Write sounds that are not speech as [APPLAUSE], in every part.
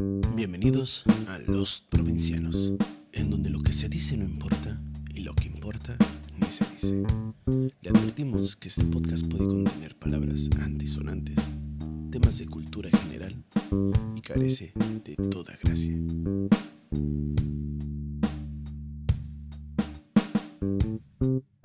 Bienvenidos a Los Provincianos, en donde lo que se dice no importa y lo que importa ni se dice. Le advertimos que este podcast puede contener palabras antisonantes, temas de cultura general y carece de toda gracia. ¿Cómo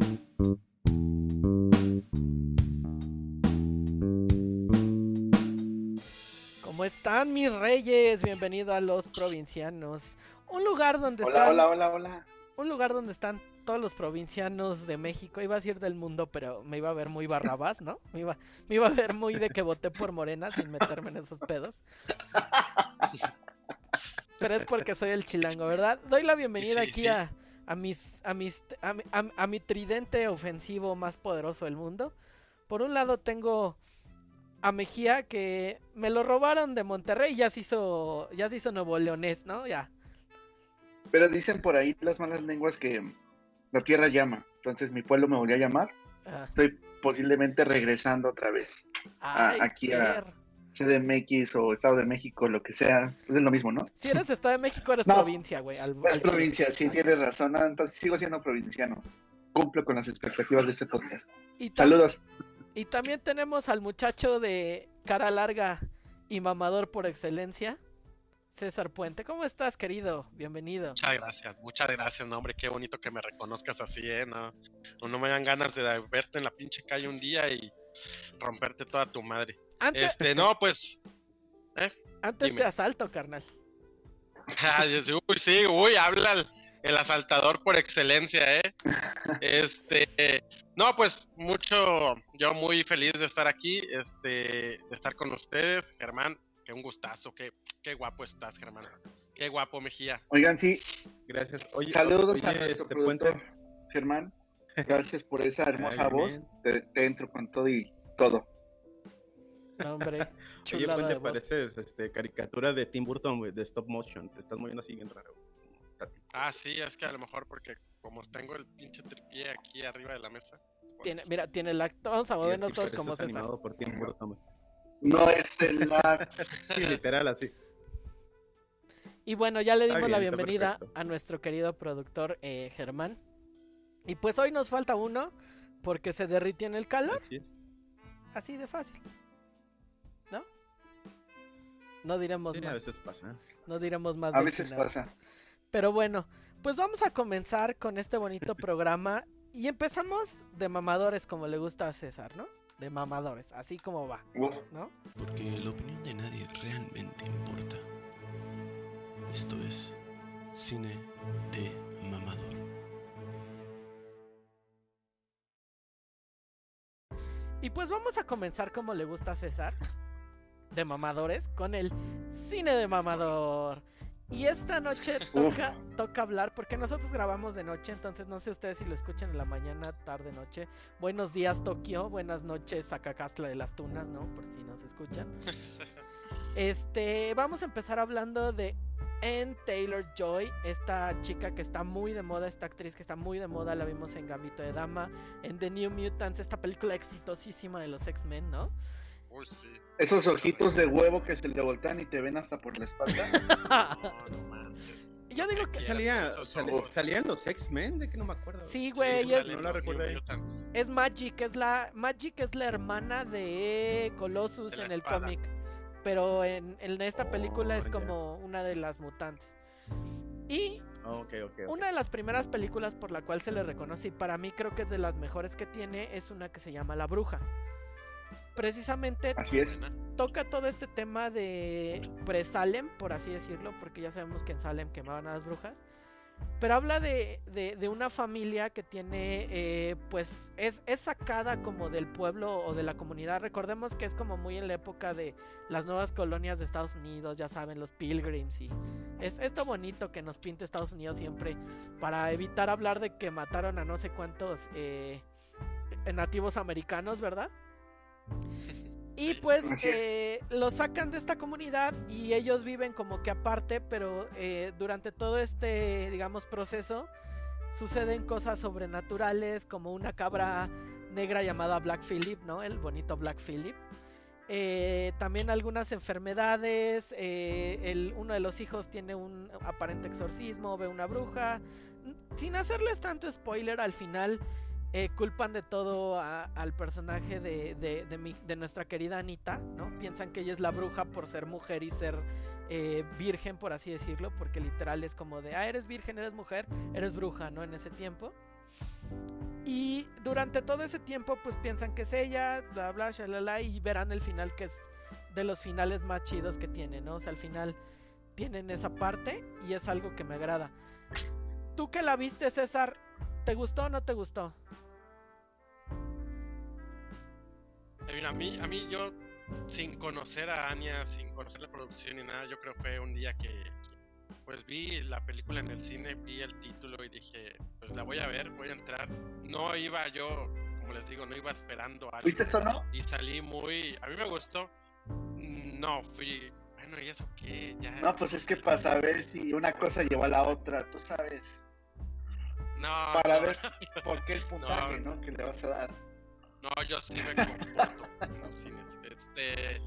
están mis reyes? Bienvenido a los provincianos. Un lugar donde Hola, están hola, hola, hola. un lugar donde están todos los provincianos de México. Iba a decir del mundo, pero me iba a ver muy barrabás, ¿no? Me iba, me iba a ver muy de que voté por Morena sin meterme en esos pedos. Pero es porque soy el chilango, ¿verdad? Doy la bienvenida Sí, aquí sí. a, a mis, a mis, a, mi- a- a mi tridente ofensivo más poderoso del mundo. Por un lado tengo a Mejía que me lo robaron de Monterrey, ya se hizo, ya se hizo Nuevo Leonés, ¿no? Ya. Pero dicen por ahí las malas lenguas que la tierra llama. Entonces mi pueblo me volvió a llamar. Ah. Estoy posiblemente regresando otra vez. Ay, aquí a-. CDMX o Estado de México, lo que sea. pues es lo mismo, ¿no? Si eres Estado de México, eres [LAUGHS] No. provincia, güey. al- al provincia, sí, tienes razón. Ah, entonces sigo siendo provinciano. Cumplo con las expectativas de este podcast. Y, Saludos. Y también tenemos al muchacho de cara larga y mamador por excelencia, César Puente. ¿Cómo estás, querido? Bienvenido. Muchas gracias, muchas gracias, no, hombre, qué bonito que me reconozcas así, eh, no, no, me dan ganas de verte en la pinche calle un día y romperte toda tu madre. Antes, Este, no, pues, antes dime. te asalto, carnal. [LAUGHS] uy, sí, uy, habla el, el asaltador por excelencia, eh. Este, no, pues, mucho, yo muy feliz de estar aquí, este, de estar con ustedes, Germán, que un gustazo, qué, qué guapo estás, Germán, qué guapo, Mejía. Oigan, sí, Gracias. Oye, saludos a nuestro este productor, puente. Germán. [LAUGHS] Gracias por esa hermosa Ay, voz. Te, te entro con todo y todo. No, hombre, [LAUGHS] Oye, Puente, de voz. pareces este, caricatura de Tim Burton, de stop motion. Te estás moviendo así bien raro. Ah, sí, es que a lo mejor porque como tengo el pinche tripié aquí arriba de la mesa. pues, Tiene, mira, tiene la... Vamos a movernos Sí, todos como César. animado por güey. No es el la... [LAUGHS] Sí, literal, así. Y bueno, ya le dimos la bien, bienvenida a nuestro querido productor eh, Germán. Y pues hoy nos falta uno porque se derritió en el calor. Así es. Así de fácil. ¿No? No diremos Sí, a más. veces pasa. No diremos más A veces pasa. Pero bueno, pues vamos a comenzar con este bonito programa. Y empezamos de mamadores, como le gusta a César, ¿no? De mamadores, así como va. ¿no? Porque la opinión de nadie realmente importa. Esto es cine de mamador. Y pues vamos a comenzar como le gusta a César, de mamadores, con el cine de mamador. Y esta noche Uf. toca, toca hablar, porque nosotros grabamos de noche, entonces no sé ustedes si lo escuchan en la mañana, tarde, noche. Buenos días Tokio, buenas noches Acacastla de las Tunas, ¿no? Por si nos escuchan. [LAUGHS] Este, vamos a empezar hablando de Anne Taylor Joy, esta chica que está muy de moda, esta actriz que está muy de moda, la vimos en Gambito de Dama, en The New Mutants, esta película exitosísima de los X-Men, ¿no? Uy, sí. Esos ojitos de huevo que se le voltean y te ven hasta por la espalda. [LAUGHS] No, no manches. Yo digo que Salía, salían los X-Men, de que no me acuerdo. sí, güey, Sí, es, no la es Magic, es la Magic es la hermana de Colossus De en el cómic, pero en, en esta película es Oh, como una de las mutantes. Y Oh. Una de las primeras películas por la cual se le reconoce y para mí creo que es de las mejores que tiene es una que se llama La Bruja. Precisamente Así es. Buena. toca todo este tema de pre-Salem, por así decirlo, porque ya sabemos que en Salem quemaban a las brujas. Pero habla de, de- de una familia que tiene, eh, pues, es, es sacada como del pueblo o de la comunidad. Recordemos que es como muy en la época de las nuevas colonias de Estados Unidos, ya saben, los pilgrims y es esto bonito que nos pinta Estados Unidos siempre para evitar hablar de que mataron a no sé cuántos eh, nativos americanos, ¿verdad? Y pues eh, lo sacan de esta comunidad y ellos viven como que aparte, pero eh, durante todo este, digamos, proceso suceden cosas sobrenaturales como una cabra negra llamada Black Phillip, ¿no? El bonito Black Phillip. eh, también algunas enfermedades. eh, el, uno de los hijos tiene un aparente exorcismo, ve una bruja. Sin hacerles tanto spoiler, al final eh, culpan de todo al personaje de, de- de nuestra querida Anita, ¿no? Piensan que ella es la bruja por ser mujer y ser eh, virgen, por así decirlo, porque literal es como de, ah, eres virgen, eres mujer, eres bruja, ¿no? En ese tiempo. Y durante todo ese tiempo, pues piensan que es ella, bla, bla, shalala, y verán el final que es de los finales más chidos que tiene, ¿no? O sea, al final tienen esa parte y es algo que me agrada. Tú que la viste, César, ¿te gustó o no te gustó? A mí, a mí yo, sin conocer a Anya, sin conocer la producción ni nada, yo creo que fue un día que, pues vi la película en el cine, vi el título y dije, pues la voy a ver, voy a entrar. No iba yo, como les digo, no iba esperando algo. ¿Viste eso, no? Y salí muy, a mí me gustó. No, fui, bueno, ¿y eso qué? Ya. No, pues es que para saber si una cosa llevó a la otra, tú sabes. No, Para no, ver por qué el puntaje, [LAUGHS] ¿no? Que le vas a dar. No, yo sí me comporto en los cines. Este,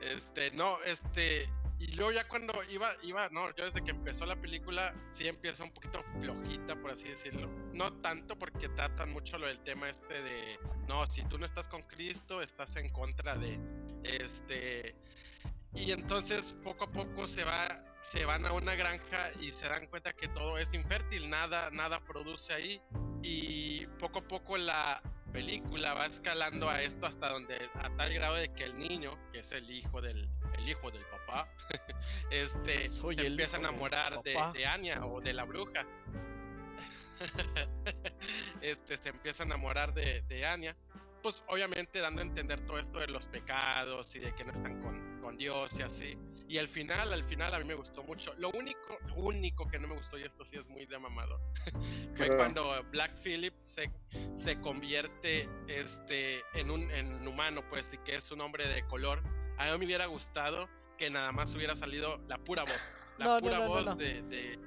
este, no, este, y luego ya cuando iba, iba, no, yo desde que empezó la película, sí empieza un poquito flojita, por así decirlo. No tanto porque tratan mucho lo del tema este de, no, si tú no estás con Cristo, estás en contra de, este, y entonces poco a poco se va, se van a una granja y se dan cuenta que todo es infértil, nada, nada produce ahí, y poco a poco la película va escalando a esto hasta donde a tal grado de que el niño que es el hijo del el hijo del papá [LAUGHS] este Soy se empieza a enamorar de Anya o de la bruja. [LAUGHS] Este se empieza a enamorar de, de Anya. Pues obviamente dando a entender todo esto de los pecados y de que no están con, con Dios y así y al final al final a mí me gustó mucho lo único único que no me gustó y esto sí es muy de mamado [LAUGHS] fue Claro. cuando Black Phillip se, se convierte este en un en humano pues y que es un hombre de color a mí me hubiera gustado que nada más hubiera salido la pura voz la No, pura no, no, voz no. De, de-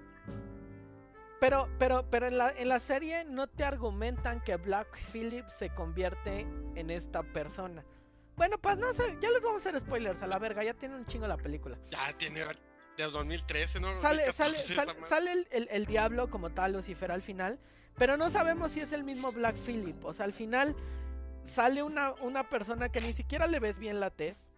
Pero, pero, pero en la, en la serie no te argumentan que Black Phillip se convierte en esta persona. Bueno, pues no sé, ya les vamos a hacer spoilers a la verga, ya tiene un chingo la película. ya tiene de 2013 no Sale, 2014, sale, sale, sale el, el- el diablo como tal, Lucifer al final, pero no sabemos si es el mismo Black Phillip. O sea, al final sale una, una persona que ni siquiera le ves bien la tez.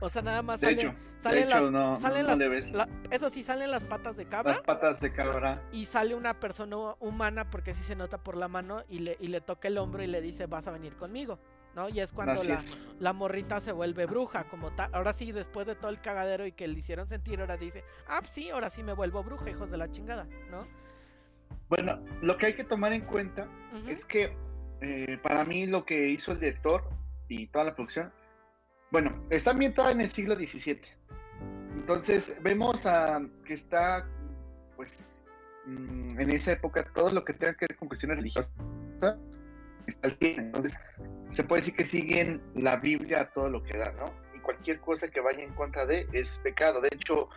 O sea, nada más hecho, salen hecho las, no, salen no, las- no le ves la- eso sí, salen las patas de cabra. las patas de cabra. y sale una persona humana porque sí se nota por la mano y le, y le toca el hombro y le dice vas a venir conmigo, ¿no? Y es cuando la, es. la morrita se vuelve bruja como tal. Ahora sí, después de todo el cagadero y que le hicieron sentir, ahora dice, ah, pues sí, ahora sí me vuelvo bruja, hijos de la chingada, ¿no? Bueno, lo que hay que tomar en cuenta es que eh, para mí lo que hizo el director y toda la producción, bueno, está ambientada en el siglo XVII. Entonces vemos a, que está, pues, mm, en esa época todo lo que tenga que ver con cuestiones religiosas Entonces se puede decir que siguen la Biblia a todo lo que da, ¿no? Y cualquier cosa que vaya en contra de es pecado. De hecho,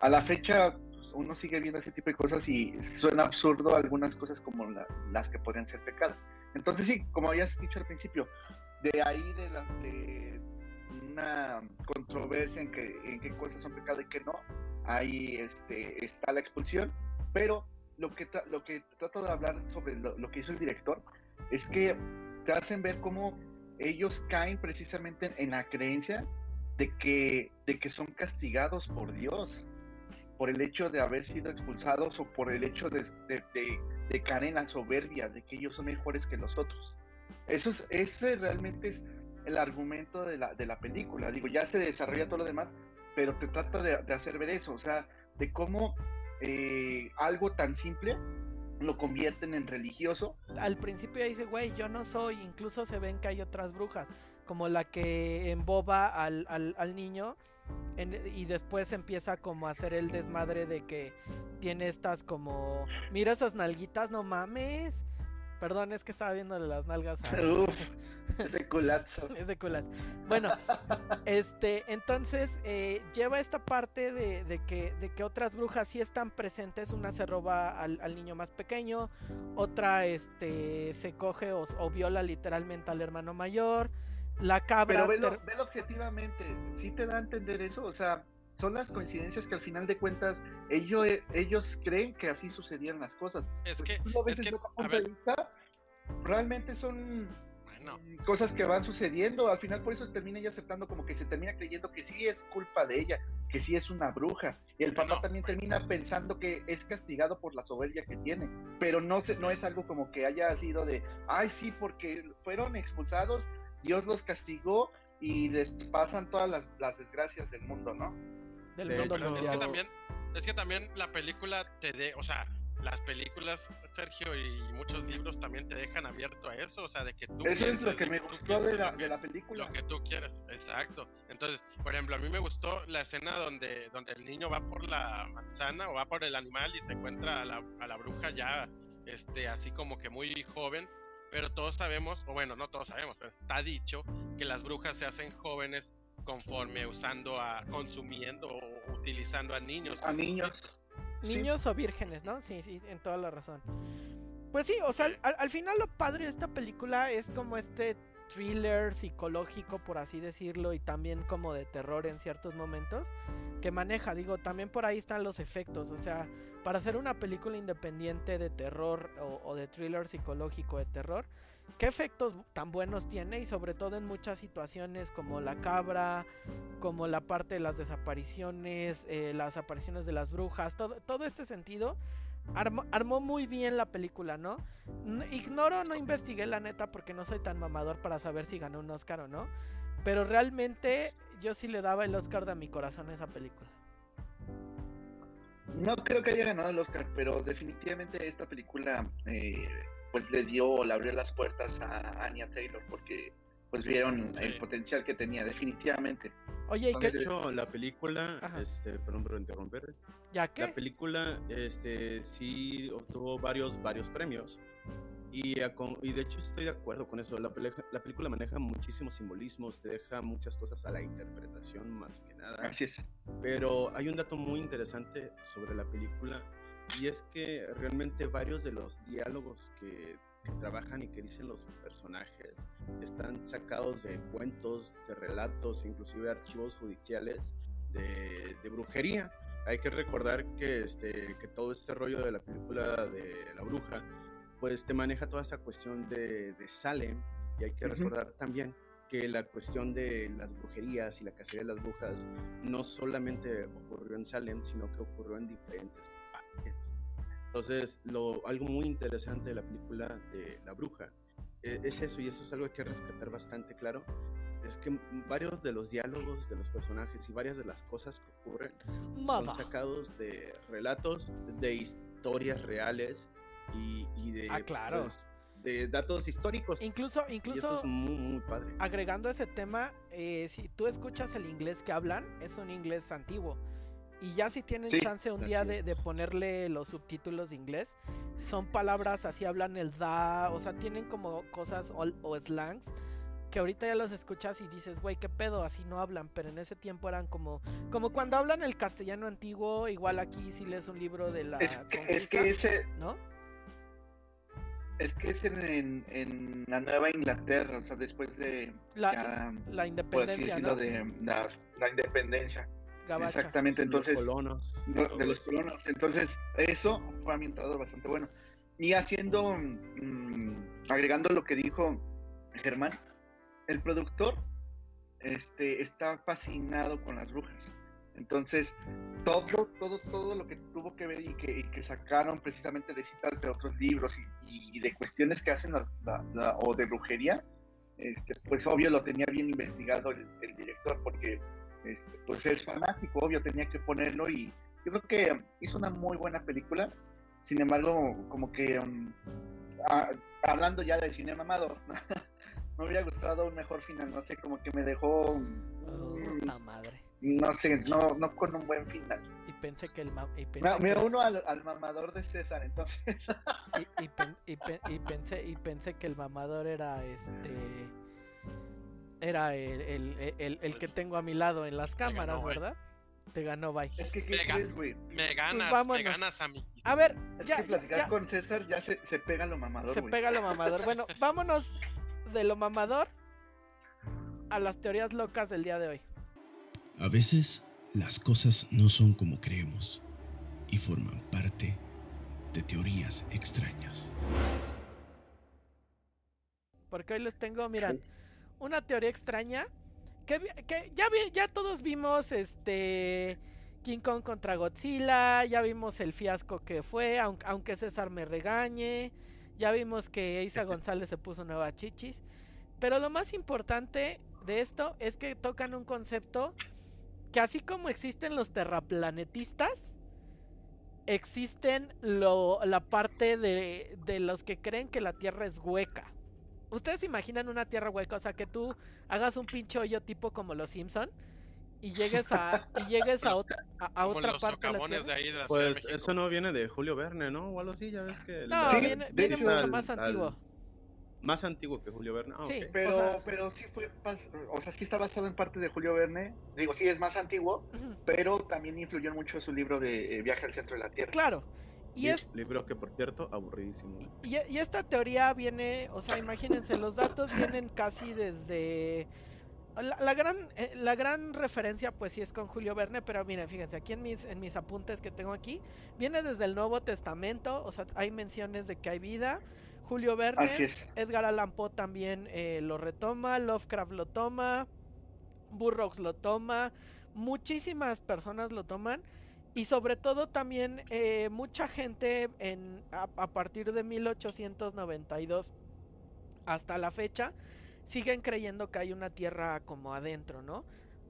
a la fecha pues, uno sigue viendo ese tipo de cosas y suena absurdo algunas cosas como la- las que podrían ser pecado. Entonces sí, como habías dicho al principio, de ahí de, la, una controversia en, qué cosas son pecado y qué no, ahí este, está la expulsión, pero lo que, lo que trato de hablar sobre lo, lo que hizo el director es que te hacen ver cómo ellos caen precisamente en, la creencia de que, de que son castigados por Dios por el hecho de haber sido expulsados o por el hecho de, de, de- de caer en la soberbia de que ellos son mejores que los otros. Eso es, ese realmente es el argumento de la, de la película. Digo, ya se desarrolla todo lo demás, pero te trata de, de hacer ver eso, o sea, de cómo eh, algo tan simple lo convierten en religioso. Al principio dice, güey, yo no soy, incluso se ven que hay otras brujas, como la que emboba al, al, al niño y después empieza como a hacer el desmadre de que tiene estas como, mira esas nalguitas, no mames. Perdón, es que estaba viendo las nalgas a... Uf, [LAUGHS] ese culazo. es de culas. Bueno, [LAUGHS] este, entonces eh, lleva esta parte de, de que, de que otras brujas sí están presentes. Una se roba al, al niño más pequeño, otra este, se coge o, o viola literalmente al hermano mayor. La cabra. Pero velo, ter- velo objetivamente, ¿sí te da a entender eso? O sea, son las coincidencias que al final de cuentas ellos, ellos creen que así sucedieron las cosas. Es Pues que, tú lo ves es desde que, otro a punto ver, de vista, realmente son bueno, cosas que van sucediendo. Al final por eso termina ella aceptando como que se termina creyendo que sí es culpa de ella, que sí es una bruja. Y el papá también termina pensando que es castigado por la soberbia que tiene. Pero no, se, no es algo como que haya sido de, ay sí, porque fueron expulsados, Dios los castigó y les pasan todas las, las desgracias del mundo, ¿no? Del de mundo hecho, es que también, es que también la película te de, o sea, las películas, Sergio, y muchos libros también te dejan abierto a eso, o sea, de que tú Eso es lo que me gustó de la, de la película. lo que tú quieras, exacto. Entonces, por ejemplo, a mí me gustó la escena donde, donde el niño va por la manzana o va por el animal y se encuentra a la, a la bruja ya, este, así como que muy joven, pero todos sabemos, o bueno, no todos sabemos, pero está dicho que las brujas se hacen jóvenes conforme usando a, consumiendo o utilizando a niños. A niños. Sí. Niños o vírgenes, ¿no? Sí, sí, en toda la razón. Pues sí, o sea, al, al final lo padre de esta película es como este thriller psicológico, por así decirlo, y también como de terror en ciertos momentos que maneja. Digo, también por ahí están los efectos, o sea, para hacer una película independiente de terror o, o de thriller psicológico de terror, ¿qué efectos tan buenos tiene? Y sobre todo en muchas situaciones como la cabra, como la parte de las desapariciones, eh, las apariciones de las brujas, todo, todo este sentido. Armó, armó muy bien la película, ¿no? Ignoro, no investigué la neta porque no soy tan mamador para saber si ganó un Oscar o no. Pero realmente yo sí le daba el Oscar de mi corazón a esa película. No creo que haya ganado el Oscar, pero definitivamente esta película eh, pues le dio, le abrió las puertas a Anya Taylor porque pues vieron el potencial que tenía, definitivamente. Oye, ¿y De qué? Entonces- hecho, la película, Ajá. este, perdón por interrumpir, ¿Ya qué? la película, este, sí obtuvo varios, varios premios. Y, a y de hecho estoy de acuerdo con eso. La, la película maneja muchísimos simbolismos, te deja muchas cosas a la interpretación más que nada. Así es. Pero hay un dato muy interesante sobre la película y es que realmente varios de los diálogos que, que trabajan y que dicen los personajes están sacados de cuentos, de relatos, inclusive archivos judiciales de, de brujería. Hay que recordar que, este, que todo este rollo de la película de la bruja, pues te maneja toda esa cuestión de, de Salem y hay que Ujú. recordar también que la cuestión de las brujerías y la cacería de las brujas no solamente ocurrió en Salem, sino que ocurrió en diferentes partes. Entonces, lo, algo muy interesante de la película de La Bruja eh, es eso, y eso es algo que hay que rescatar bastante claro, es que varios de los diálogos de los personajes y varias de las cosas que ocurren son Mada. sacados de relatos, de historias reales y, y de, Ah, claro. pues, de datos históricos. Incluso, y eso incluso es muy, muy padre. agregando ese tema, eh, si tú escuchas el inglés que hablan, es un inglés antiguo. Y ya si tienen Sí, chance un día de, ponerle los subtítulos de inglés, son palabras así, hablan el da, o sea, tienen como cosas o, o slangs que ahorita ya los escuchas y dices, güey, qué pedo, así no hablan, pero en ese tiempo eran como, como cuando hablan el castellano antiguo, igual aquí si lees un libro de la Es que, es conquista, que ese, ¿no? Es que es en, en, en la Nueva Inglaterra, o sea, después de La, ya, la por así independencia, decirlo, ¿no? de la, la independencia. Gabacha. Exactamente, entonces los colonos. de los colonos. Entonces, eso fue ambientado bastante bueno. Y haciendo, mm, agregando lo que dijo Germán, el productor este, está fascinado con las brujas. Entonces, todo, todo, todo lo que tuvo que ver y que, y que sacaron precisamente de citas de otros libros y, y de cuestiones que hacen la- la- la- o de brujería, este, pues obvio lo tenía bien investigado el, el director porque este, pues es fanático, obvio tenía que ponerlo y yo creo que hizo una muy buena película. Sin embargo, como que um, a- hablando ya del cine mamador, [LAUGHS] me hubiera gustado un mejor final, no sé, como que me dejó, mm, Puta madre. no sé, no, no con un buen final. Y pensé que el ma- y pensé Me, me que- uno al, al mamador de César, entonces. y, y pen- y pe- y pensé y pensé que el mamador era este era el, el- el- el que tengo a mi lado en las cámaras. ¿verdad? Te ganó, bye. es que, ¿qué Venga. crees, güey? Me ganas, me ganas a mí. A ver, Es ya, que ya- platicar ya con César ya se, se pega lo mamador, se pega lo mamador. Bueno, vámonos de lo mamador a las teorías locas del día de hoy. A veces las cosas no son como creemos y forman parte de teorías extrañas. Porque hoy les tengo, miran, una teoría extraña que, que ya, vi, ya todos vimos este King Kong contra Godzilla, ya vimos el fiasco que fue, aunque, aunque César me regañe, ya vimos que Isa [LAUGHS] González se puso nueva chichis, pero lo más importante de esto es que tocan un concepto que así como existen los terraplanetistas, existen lo, la parte de, de los que creen que la Tierra es hueca. ¿Ustedes imaginan una Tierra hueca? O sea, que tú hagas un pinche hoyo tipo como los Simpson y llegues a y llegues a, otra a, otra los parte de la Tierra. de ahí de la Ciudad de Pues eso no viene de Julio Verne, ¿no? O algo así, ya ves que... No, Sí, viene, viene hecho, mucho al- más al- antiguo. Más antiguo que Julio Verne. Ah, Sí. Pero, O sea- pero sí fue, o sea, sí está basado en parte de Julio Verne. Digo, sí es más antiguo, pero también influyó mucho su libro de eh, Viaje al centro de la Tierra. Claro. Y es Libro que, por cierto, aburridísimo. y esta teoría viene, o sea, imagínense, los datos vienen casi desde... La, la gran, eh, la gran referencia pues sí es con Julio Verne, pero miren, fíjense, aquí en mis, en mis apuntes que tengo aquí, viene desde el Nuevo Testamento, o sea, hay menciones de que hay vida. Julio Verne, Así es. Edgar Allan Poe también eh, lo retoma, Lovecraft lo toma, Burroughs lo toma, muchísimas personas lo toman y sobre todo también eh, mucha gente en, a, a partir de 1892 hasta la fecha siguen creyendo que hay una tierra como adentro, ¿no?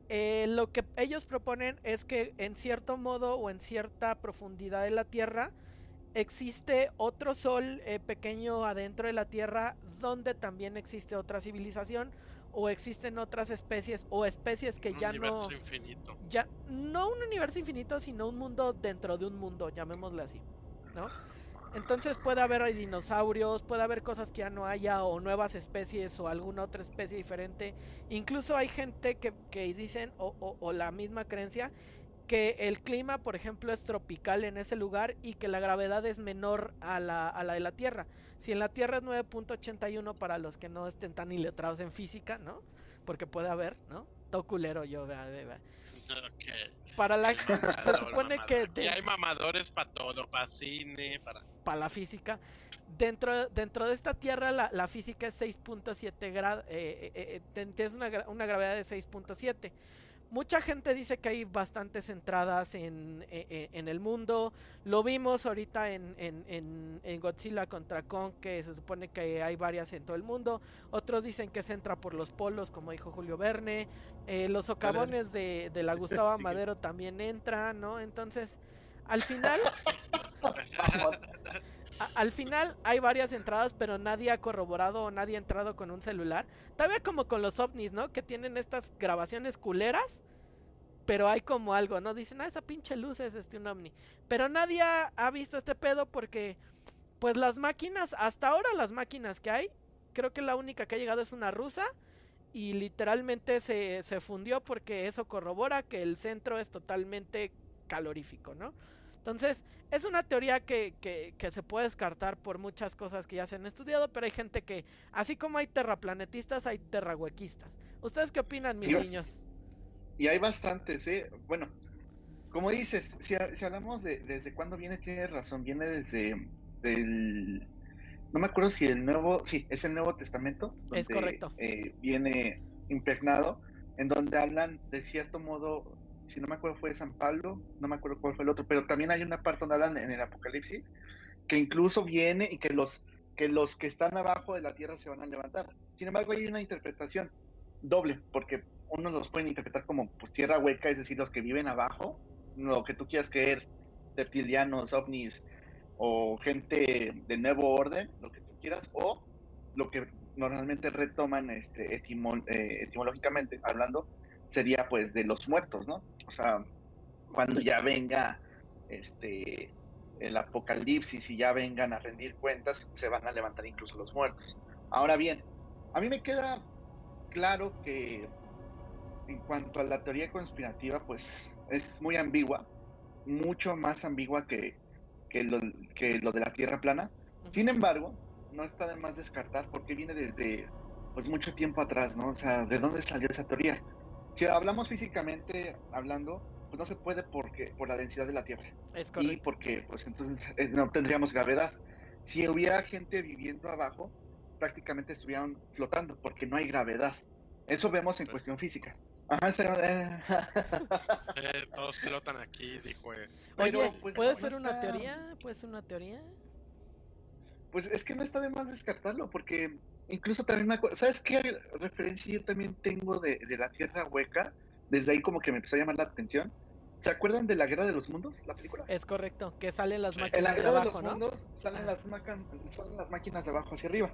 Eh, lo que ellos proponen es que en cierto modo o en cierta profundidad de la tierra existe otro sol eh, pequeño adentro de la tierra donde también existe otra civilización o existen otras especies o especies que Un ya no universo infinito. ya no un universo infinito sino un mundo dentro de un mundo llamémosle así no [LAUGHS] entonces puede haber dinosaurios puede haber cosas que ya no haya o nuevas especies o alguna otra especie diferente. Incluso hay gente que, que dicen o, o- la misma creencia que el clima por ejemplo es tropical en ese lugar y que la gravedad es menor a la, a la de la tierra. Si en la tierra es 9.81 para los que no estén tan iletrados en física no porque puede haber no todo culero yo vea, vea, vea. Para la [LAUGHS] se supone que de- hay mamadores para todo, para cine, para... para la física. Dentro, dentro de esta Tierra la, la física es 6.7 grados, eh, eh, eh, tienes una, una gravedad de 6.7. Mucha gente dice que hay bastantes entradas en, eh, en el mundo. Lo vimos ahorita en, en, en- en Godzilla contra Kong, que se supone que hay varias en todo el mundo. Otros dicen que se entra por los polos, como dijo Julio Verne. Eh, los socavones de, de la [LAUGHS] Gustavo Sí. Madero también entran, ¿no? Entonces, al final... A- al final hay varias entradas, pero nadie ha corroborado o nadie ha entrado con un celular. Todavía como con los ovnis, ¿no? Que tienen estas grabaciones culeras, pero hay como algo, ¿no? Dicen, ah, esa pinche luz es este un ovni. Pero nadie ha, ha visto este pedo porque, pues las máquinas, hasta ahora las máquinas que hay, creo que la única que ha llegado es una rusa y literalmente se, se fundió porque eso corrobora que el centro es totalmente calorífico, ¿no? Entonces, es una teoría que, que, que se puede descartar por muchas cosas que ya se han estudiado, pero hay gente que, así como hay terraplanetistas, hay terrahuequistas. ¿Ustedes qué opinan, mis Dios. niños? Y hay bastantes, ¿eh? Bueno, como dices, si, si hablamos de desde cuándo viene, tienes razón, viene desde el... No me acuerdo si el nuevo, sí, es el Nuevo Testamento. Es donde, correcto. eh, viene impregnado, en donde hablan de cierto modo, si no me acuerdo fue de San Pablo, no me acuerdo cuál fue el otro, pero también hay una parte donde hablan en el Apocalipsis, que incluso viene y que los que los que están abajo de la tierra se van a levantar. Sin embargo, hay una interpretación doble, porque unos los pueden interpretar como pues tierra hueca, es decir, los que viven abajo, lo que tú quieras creer, reptilianos, ovnis o gente de nuevo orden, lo que tú quieras, o lo que normalmente retoman este eh, etimológicamente hablando sería pues de los muertos, ¿no? O sea, cuando ya venga este el apocalipsis y ya vengan a rendir cuentas, se van a levantar incluso los muertos. Ahora bien, a mí me queda claro que en cuanto a la teoría conspirativa, pues es muy ambigua, mucho más ambigua que, que, lo, que lo de la Tierra plana. Sin embargo, no está de más descartar porque viene desde pues mucho tiempo atrás, ¿no? O sea, ¿de dónde salió esa teoría? Si hablamos físicamente hablando, pues no se puede porque por la densidad de la Tierra. Es Y correcto. porque, pues entonces eh, no tendríamos gravedad. Si hubiera gente viviendo abajo, prácticamente estuvieran flotando porque no hay gravedad. Eso vemos en Pues- cuestión física. Ajá, se- eh, [LAUGHS] Eh, todos flotan aquí, dijo. eh. pero, Oye, pues, ¿puede no ser una está- teoría? ¿Puede ser una teoría? Pues es que no está de más descartarlo, porque incluso también me acuerdo, ¿sabes qué referencia yo también tengo de, de la Tierra Hueca? Desde ahí como que me empezó a llamar la atención. ¿Se acuerdan de la Guerra de los Mundos, la película? Es correcto, que salen las Sí. En la máquinas de Guerra de abajo, los ¿no? Mundos salen las, salen las máquinas de abajo hacia arriba.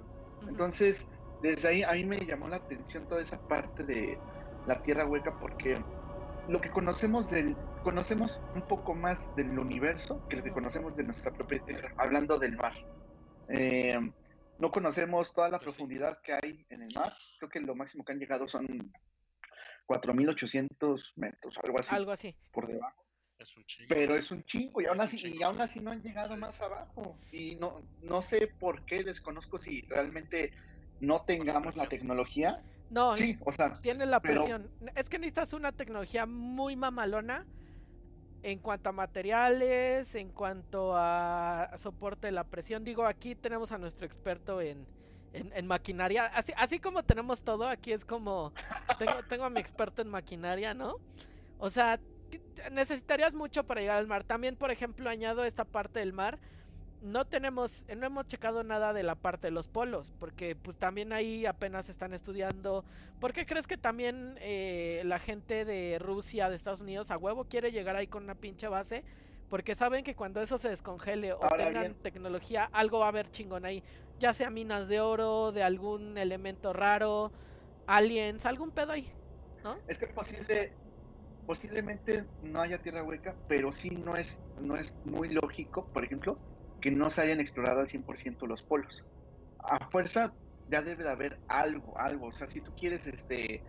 Entonces, desde ahí a mí me llamó la atención toda esa parte de la Tierra Hueca porque lo que conocemos del conocemos un poco más del universo que lo que conocemos de nuestra propia Tierra, hablando del mar. Eh, no conocemos toda la Pues sí. profundidad que hay en el mar. Creo que lo máximo que han llegado son 4.800 metros, algo así, Algo así. por debajo. Es un chingo. Pero es un chingo y aún así, y aún sí. así no han llegado Sí. más abajo. Y no, no sé por qué, desconozco si realmente no tengamos la tecnología. No, Sí, o sea, tiene la pero- presión. Es que necesitas una tecnología muy mamalona en cuanto a materiales, en cuanto a soporte de la presión. Digo, aquí tenemos a nuestro experto en, en, en maquinaria. Así, así como tenemos todo, aquí es como... Tengo, tengo a mi experto en maquinaria, ¿no? O sea, necesitarías mucho para llegar al mar. También, por ejemplo, añado esta parte del mar. No tenemos, no hemos checado nada de la parte de los polos, porque pues también ahí apenas están estudiando ¿Por qué crees que también eh, la gente de Rusia, de Estados Unidos, a huevo quiere llegar ahí con una pinche base? Porque saben que cuando eso se descongele o Ahora tengan bien. tecnología, algo va a haber chingón ahí. Ya sea minas de oro, de algún elemento raro, aliens, algún pedo ahí. es que posible, posiblemente no haya tierra hueca, pero sí no es, no es muy lógico, por ejemplo, que no se hayan explorado al 100% los polos. A fuerza ya debe de haber algo, algo. O sea, si tú quieres, este,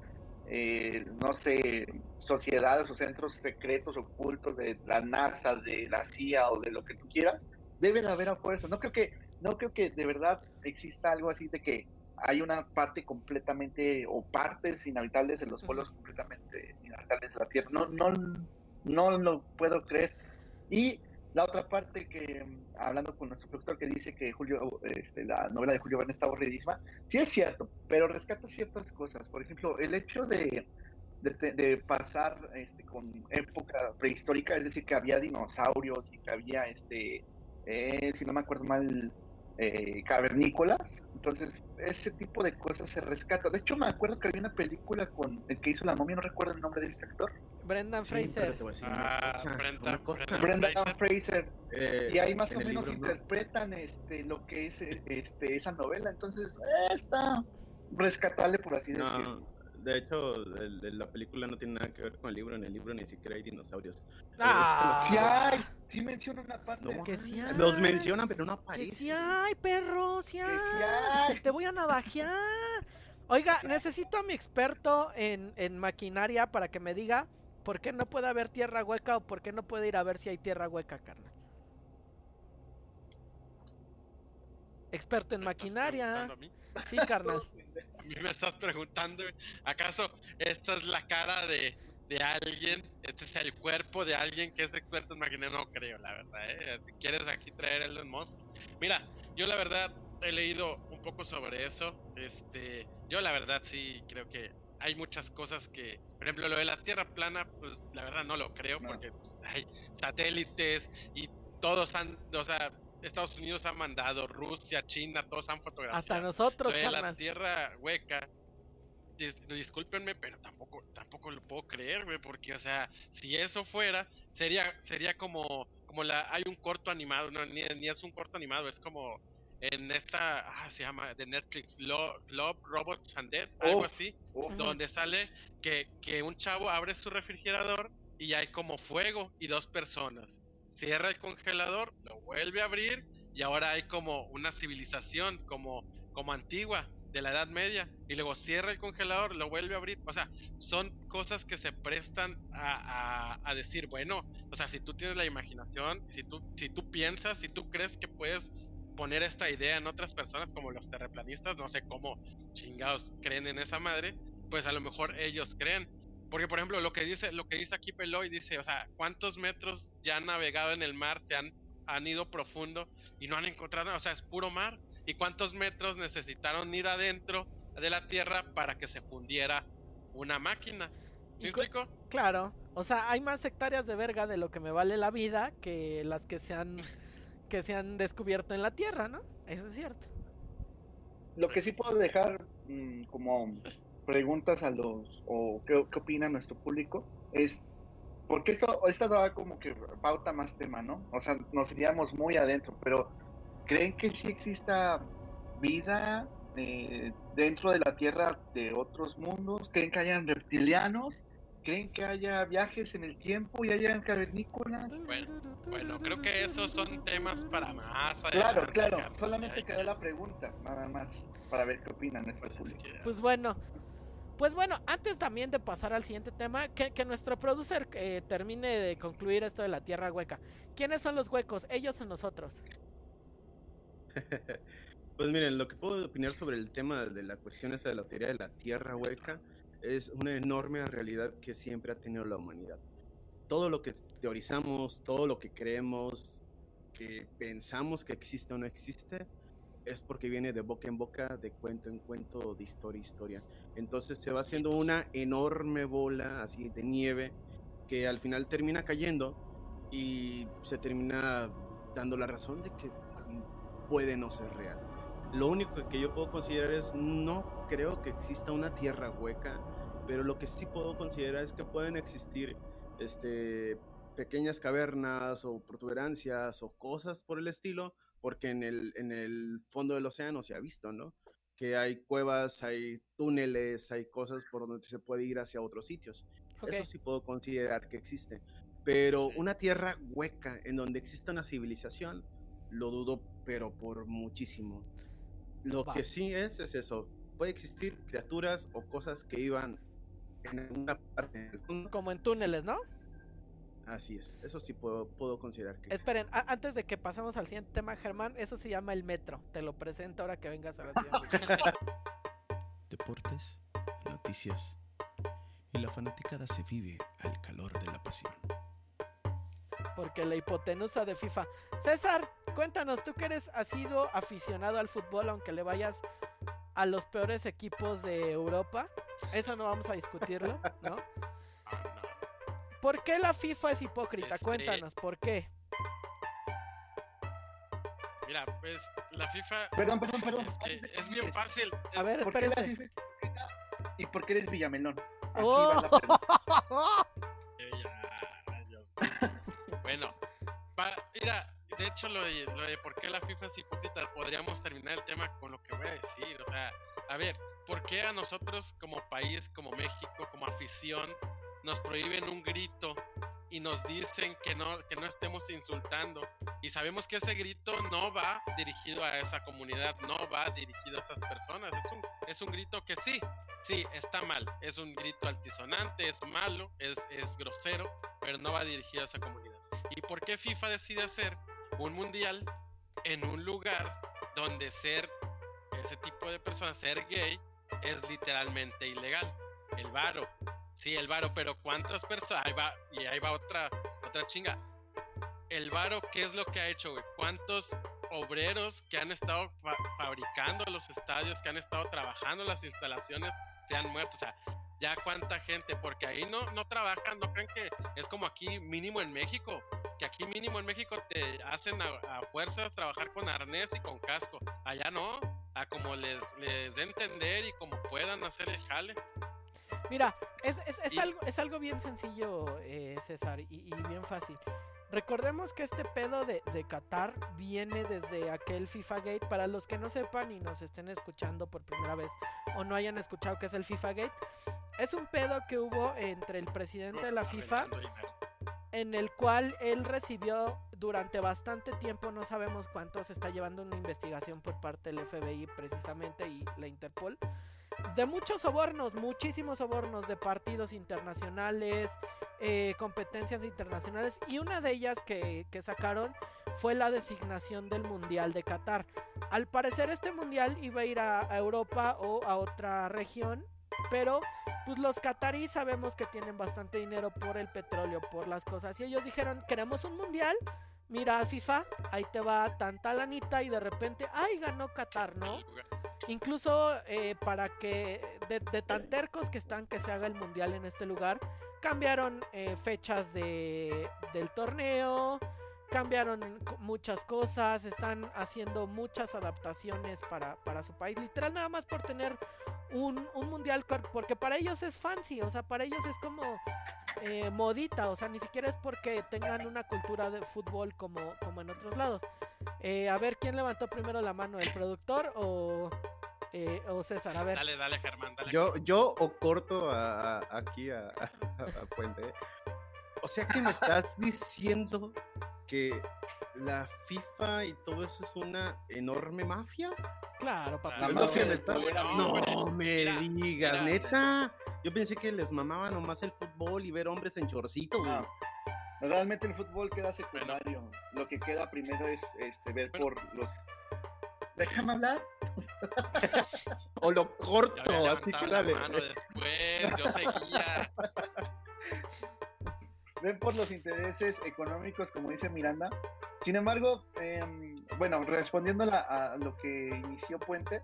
eh, no sé, sociedades o centros secretos ocultos de la NASA, de la CIA o de lo que tú quieras, debe de haber a fuerza. No creo que, no creo que de verdad exista algo así de que hay una parte completamente o partes inhabitables en los polos completamente inhabitables de la Tierra. No, no, no lo puedo creer. Y la otra parte que, hablando con nuestro productor que dice que Julio, este, la novela de Julio Verne está aburridísima, sí es cierto, pero rescata ciertas cosas. Por ejemplo, el hecho de, de, de pasar este, con época prehistórica, es decir, que había dinosaurios y que había, este, eh, si no me acuerdo mal, eh, cavernícolas. Entonces, ese tipo de cosas se rescata. De hecho, me acuerdo que había una película con el que hizo la momia, no recuerdo el nombre de este actor. Brendan Fraser. Ah, Brendan Fraser. Eh, Y ahí más o menos libro, ¿no? interpretan este lo que es eh, este esa novela. Entonces, eh, está rescatable, por así decirlo. De hecho, el- el- la película no tiene nada que ver con el libro. En el libro ni siquiera hay dinosaurios. Ah, Sí hay, sí menciona una parte. No, Que sí hay. los mencionan, pero no Que aparecen. sí hay, perro, sí Que hay. sí hay. Te voy a navajear. Oiga, necesito a mi experto en, en maquinaria para que me diga por qué no puede haber tierra hueca o por qué no puede ir a ver si hay tierra hueca, carnal. Experto en ¿Me estás maquinaria. a mí? Sí, carnal. [LAUGHS] A mí me estás preguntando, ¿acaso esta es la cara de, de alguien? ¿Este es el cuerpo de alguien que es experto en máquina? No creo, la verdad, ¿eh? Si quieres aquí traer el Musk. Mira, yo la verdad he leído un poco sobre eso. Este, yo la verdad sí creo que hay muchas cosas que, por ejemplo, lo de la Tierra plana, pues la verdad no lo creo No. porque pues, hay satélites y todos han, o sea, Estados Unidos ha mandado, Rusia, China, todos han fotografiado. Hasta nosotros, de la tierra hueca. dis- discúlpenme, pero tampoco, tampoco lo puedo creer, güey, porque, o sea, si eso fuera, sería, sería como, como la, hay un corto animado, no, ni, ni es un corto animado, es como en esta, ah, se llama, de Netflix, Lo- Love, Robots and Dead, algo Uf. así, Uf, donde sale que, que un chavo abre su refrigerador y hay como fuego y dos personas. Cierra el congelador, lo vuelve a abrir y ahora hay como una civilización como, como antigua de la Edad Media y luego cierra el congelador, lo vuelve a abrir. O sea, son cosas que se prestan a, a- a decir, bueno, o sea, si tú tienes la imaginación, si tú, si tú piensas, si tú crees que puedes poner esta idea en otras personas como los terreplanistas, no sé cómo chingados creen en esa madre, pues a lo mejor ellos creen. Porque por ejemplo, lo que dice lo que dice aquí Peloy dice, o sea, ¿cuántos metros ya han navegado en el mar, se han han ido profundo y no han encontrado, o sea, es puro mar. ¿Y cuántos metros necesitaron ir adentro de la Tierra para que se fundiera una máquina? ¿Me explico? Claro, o sea, hay más hectáreas de verga de lo que me vale la vida que las que se han, que se han descubierto en la Tierra, ¿no? Eso es cierto. Lo que sí puedo dejar mm, como preguntas a los, o qué, qué opina nuestro público, es porque esto, esta daba como que pauta más tema, ¿no? O sea, nos iríamos muy adentro, pero ¿creen que sí exista vida eh, dentro de la Tierra de otros mundos? ¿Creen que hayan reptilianos? ¿Creen que haya viajes en el tiempo y hayan cavernícolas? Bueno, bueno, creo que esos son temas para más. Claro, claro, solamente quedó la pregunta, nada más, para ver qué opinan nuestro Pues, público. que- Pues bueno, pues bueno, antes también de pasar al siguiente tema, que, nuestro producer eh, termine de concluir esto de la tierra hueca. ¿Quiénes son los huecos? ¿Ellos o nosotros? [LAUGHS] Pues miren, lo que puedo opinar sobre el tema de la cuestión esta de la teoría de la tierra hueca es una enorme realidad que siempre ha tenido la humanidad. Todo lo que teorizamos, todo lo que creemos, que pensamos que existe o no existe, es porque viene de boca en boca, de cuento en cuento, de historia en historia. Entonces se va haciendo una enorme bola así de nieve que al final termina cayendo y se termina dando la razón de que puede no ser real. Lo único que yo puedo considerar es, no creo que exista una tierra hueca, pero lo que sí puedo considerar es que pueden existir este, pequeñas cavernas o protuberancias o cosas por el estilo, porque en el, en el fondo del océano se ha visto, ¿no? Que hay cuevas, hay túneles, hay cosas por donde se puede ir hacia otros sitios. Ok. Eso sí puedo considerar que existe. Pero una tierra hueca en donde exista una civilización, lo dudo, pero por muchísimo. Lo que sí es, es eso. Puede existir criaturas o cosas que iban en alguna parte del mundo. Como en túneles, ¿no? Así es. Eso sí puedo, puedo considerar que. Esperen, a- antes de que pasemos al siguiente tema, Germán, eso se llama el metro. Te lo presento ahora que vengas a la ciudad. [LAUGHS] Deportes, noticias y la fanaticada se vive al calor de la pasión. Porque la hipotenusa de FIFA. César, cuéntanos, tú que eres has sido aficionado al fútbol, aunque le vayas a los peores equipos de Europa. Eso no vamos a discutirlo, ¿no? [LAUGHS] ¿Por qué la FIFA es hipócrita? Este- Cuéntanos, ¿por qué? Mira, pues la FIFA Perdón, perdón, perdón. es, es bien fácil. A ver, ¿Por qué la espérense. FIFA es hipócrita ¿Y por qué eres Villamelón? Así Oh. va la [LAUGHS] bueno, pa- mira, de hecho lo de, lo de por qué la FIFA es hipócrita, podríamos terminar el tema con lo que voy a decir. O sea, a ver, ¿por qué a nosotros como país, como México, como afición, nos prohíben un grito y nos dicen que no, que no estemos insultando? Y sabemos que ese grito no va dirigido a esa comunidad, no va dirigido a esas personas. Es un, es un grito que sí, sí, está mal. Es un grito altisonante, es malo, es, es grosero, pero no va dirigido a esa comunidad. ¿Y por qué FIFA decide hacer un mundial en un lugar donde ser ese tipo de personas, ser gay, es literalmente ilegal? El varo. Sí, el varo, pero ¿cuántas personas? Ahí va, y ahí va otra, otra chinga. El varo, ¿qué es lo que ha hecho, güey? ¿Cuántos obreros que han estado fa- fabricando los estadios, que han estado trabajando las instalaciones, se han muerto? O sea, ya cuánta gente, porque ahí no, no trabajan, no creen que es como aquí mínimo en México, que aquí mínimo en México te hacen a, a fuerzas trabajar con arnés y con casco. Allá no, a como les, les dé entender y como puedan hacer el jale. Mira, es, es, es Y- algo, es algo bien sencillo, eh, César, y, y bien fácil. Recordemos que este pedo de, de Qatar viene desde aquel FIFA Gate. Para los que no sepan y nos estén escuchando por primera vez o no hayan escuchado que es el FIFA Gate, es un pedo que hubo entre el presidente de la FIFA en el cual él recibió durante bastante tiempo, no sabemos cuánto, se está llevando una investigación por parte del FBI precisamente y la Interpol, de muchos sobornos, muchísimos sobornos de partidos internacionales, eh, competencias internacionales, y una de ellas que, que sacaron fue la designación del Mundial de Qatar. Al parecer este Mundial iba a ir a, a Europa o a otra región, pero pues los qataríes sabemos que tienen bastante dinero por el petróleo, por las cosas. Y ellos dijeron, queremos un mundial. Mira, FIFA, ahí te va tanta lanita y de repente, ay, ganó Qatar, ¿no? [LAUGHS] Incluso eh, para que de, tan tercos que están que se haga el mundial en este lugar, cambiaron eh, fechas de, del torneo, cambiaron muchas cosas, están haciendo muchas adaptaciones para, para su país, literal nada más por tener un, un, mundial, porque para ellos es fancy, o sea, para ellos es como eh, modita, o sea, ni siquiera es porque tengan una cultura de fútbol como, como en otros lados. Eh, a ver, ¿quién levantó primero la mano? ¿El productor o, eh, o César? A ver. Dale, dale, Germán, dale. Yo, yo o corto a, a, aquí a, a Puente. O sea que me estás diciendo que la FIFA y todo eso es una enorme mafia. Claro, papá. La mafia me está... No me digas, neta. Yo pensé que les mamaba nomás el fútbol y ver hombres en chorcito, güey. No. Realmente el fútbol queda secundario. Bueno. Lo que queda primero es este, ver bueno. por los. Déjame hablar. o lo corto, así que dale. Después, yo seguía. Ven por los intereses económicos, como dice Miranda. Sin embargo, eh, bueno, respondiendo a, la, a, lo que inició Puente,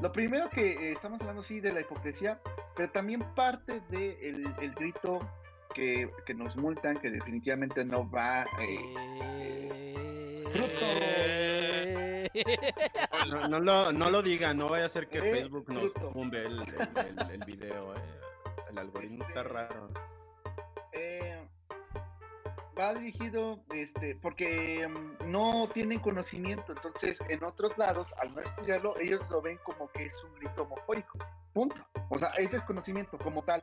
lo primero que eh, estamos hablando sí de la hipocresía, pero también parte del de el, el grito que, que, nos multan, que definitivamente no va... Eh, eh, no, no, lo, no lo digan, no vaya a ser que Facebook nos tumbe el, el, el, video. El algoritmo está raro va dirigido, este, porque um, no tienen conocimiento, entonces en otros lados, al no estudiarlo, ellos lo ven como que es un grito homofóbico, punto. O sea, es desconocimiento como tal.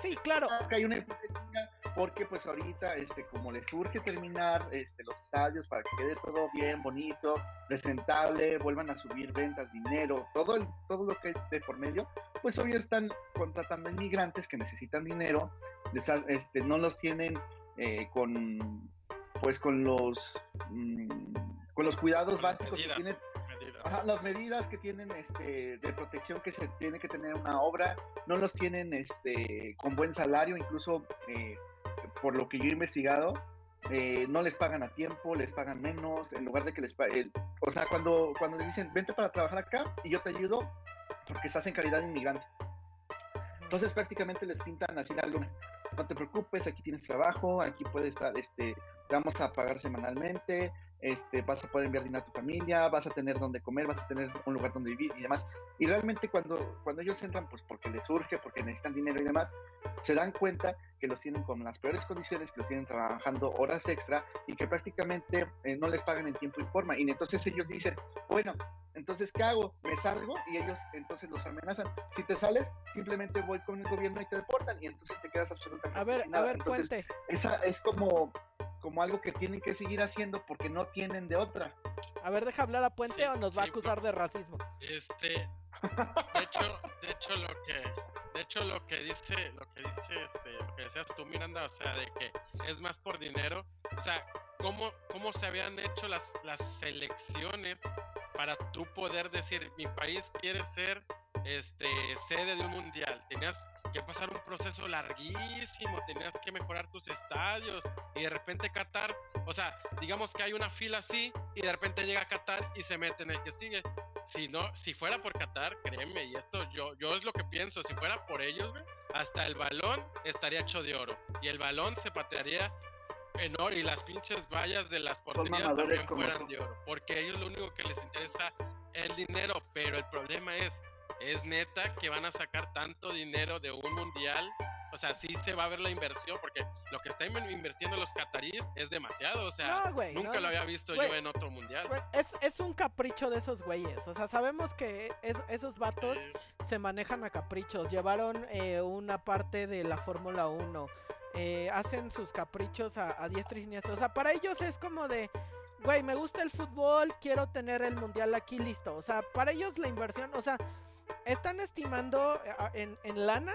Sí, claro. Hay una hipocresía porque pues ahorita, este, como les surge terminar este, los estadios para que quede todo bien, bonito, presentable, vuelvan a subir ventas, dinero, todo, el, todo lo que es de por medio, pues hoy están contratando inmigrantes que necesitan dinero, les, este, no los tienen eh, con pues con los mmm, con los cuidados básicos medidas, que tienen medidas. ajá, las medidas que tienen este de protección que se tiene que tener una obra no los tienen este con buen salario incluso eh, por lo que yo he investigado eh, no les pagan a tiempo les pagan menos en lugar de que les paguen o sea cuando cuando les dicen vente para trabajar acá y yo te ayudo porque estás en calidad de inmigrante. Entonces prácticamente les pintan así la luna no te preocupes, aquí tienes trabajo, aquí puedes estar, este, te vamos a pagar semanalmente, este, vas a poder enviar dinero a tu familia, vas a tener donde comer, vas a tener un lugar donde vivir y demás. Y realmente cuando, cuando ellos entran, pues porque les surge, porque necesitan dinero y demás, se dan cuenta que los tienen con las peores condiciones, que los tienen trabajando horas extra y que prácticamente eh, no les pagan en tiempo y forma. Y entonces ellos dicen, bueno, entonces, ¿qué hago? ¿Me salgo? Y ellos entonces los amenazan. Si te sales, simplemente voy con el gobierno y te deportan y entonces te quedas absolutamente A ver, sin nada. a ver, entonces, Puente. Esa es como, como algo que tienen que seguir haciendo porque no tienen de otra. A ver, deja hablar a Puente Sí, o nos va a acusar de racismo. Este, de hecho, de hecho lo que, de hecho lo que dice, lo que dice, este, lo que decías tú, Miranda, o sea, de que es más por dinero, o sea, cómo, cómo se habían hecho las, las selecciones para tú poder decir, mi país quiere ser, este, sede de un mundial, tenías que pasar un proceso larguísimo, tenías que mejorar tus estadios y de repente Qatar, o sea, digamos que hay una fila así y de repente llega Qatar y se mete en el que sigue. Si no, si fuera por Qatar, créeme, y esto yo, yo es lo que pienso, si fuera por ellos, güey, hasta el balón estaría hecho de oro y el balón se patearía en oro y las pinches vallas de las porterías también fueran de oro, porque a ellos lo único que les interesa es el dinero, pero el problema es, es neta que van a sacar tanto dinero de un mundial, o sea, sí se va a ver la inversión, porque lo que están invirtiendo los cataríes es demasiado, o sea, No, nunca no, lo había visto yo en otro mundial. Es, es un capricho de esos güeyes. O sea, sabemos que es- esos vatos Es- se manejan a caprichos. Llevaron eh, una parte de la Fórmula 1. eh, hacen sus caprichos a, a diestra y siniestra. O sea, para ellos es como de, güey, me gusta el fútbol, quiero tener el mundial aquí listo. O sea, para ellos la inversión, o sea, están estimando eh, en, en lana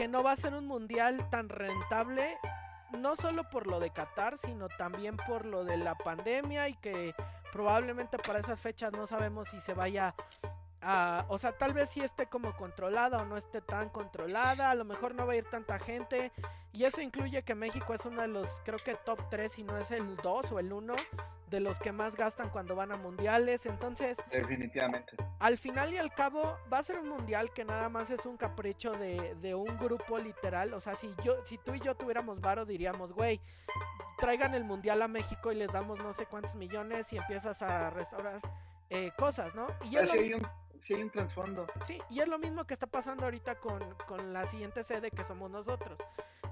que no va a ser un mundial tan rentable no solo por lo de Qatar, sino también por lo de la pandemia y que probablemente para esas fechas no sabemos si se vaya a, o sea, tal vez sí esté como controlada o no esté tan controlada, a lo mejor no va a ir tanta gente y eso incluye que México es uno de los, creo que top 3 y no es el 2 o el 1 de los que más gastan cuando van a mundiales. Entonces, definitivamente. Al final y al cabo, va a ser un mundial que nada más es un capricho de, de un grupo literal. O sea, si yo, si tú y yo tuviéramos varo, diríamos, güey, traigan el mundial a México y les damos no sé cuántos millones y empiezas a restaurar eh, cosas, ¿no? Y es hay un, sí hay un trasfondo. Sí, y es lo mismo que está pasando ahorita con, con la siguiente sede que somos nosotros.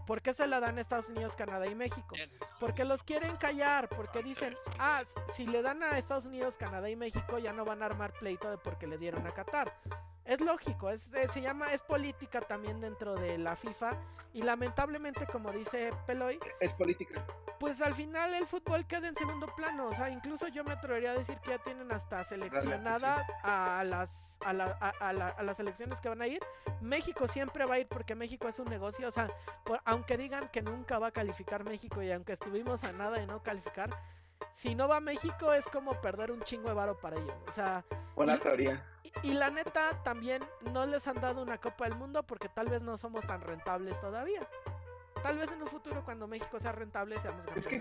¿Por qué se la dan Estados Unidos, Canadá y México? Porque los quieren callar, porque dicen, ah, si le dan a Estados Unidos, Canadá y México, ya no van a armar pleito de porque le dieron a Qatar. Es lógico, es, se llama, es política también dentro de la FIFA y lamentablemente, como dice Peloy, es política. Pues al final el fútbol queda en segundo plano, o sea, incluso yo me atrevería a decir que ya tienen hasta seleccionadas a las a, a, las elecciones que van a ir. México siempre va a ir porque México es un negocio, o sea, aunque digan que nunca va a calificar México y aunque estuvimos a nada de no calificar, si no va a México es como perder un chingo de varo para ellos. O sea, buena y, teoría. Y, la neta también no les han dado una Copa del Mundo porque tal vez no somos tan rentables todavía. Tal vez en un futuro cuando México sea rentable seamos es que.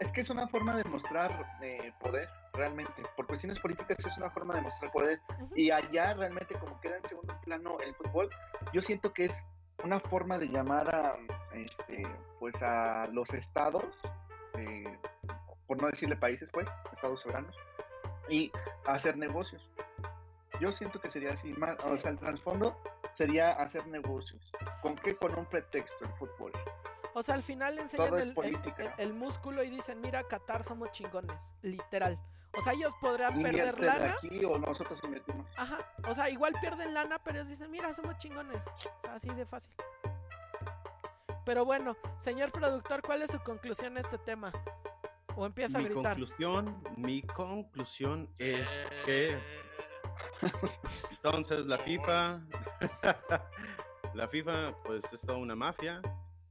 Es que es una forma de mostrar eh, poder, realmente. Por cuestiones políticas es una forma de mostrar poder. Y allá realmente como queda en segundo plano el fútbol, yo siento que es una forma de llamar a, este, pues a los estados, eh, por no decirle países, pues, estados soberanos, y hacer negocios. Yo siento que sería así, más, o sea, el trasfondo sería hacer negocios. ¿Con qué? Con un pretexto, el fútbol. O sea, al final enseñan el, el, músculo y dicen, mira, Qatar somos chingones, literal. O sea, ellos podrán perder lana. Aquí, o nosotros invertimos. Ajá, o sea, igual pierden lana, pero ellos dicen, mira, somos chingones. O sea, así de fácil. Pero bueno, señor productor, ¿cuál es su conclusión a este tema? O empieza a gritar. Mi conclusión, mi conclusión es que [LAUGHS] entonces la FIFA, [LAUGHS] la FIFA, pues es toda una mafia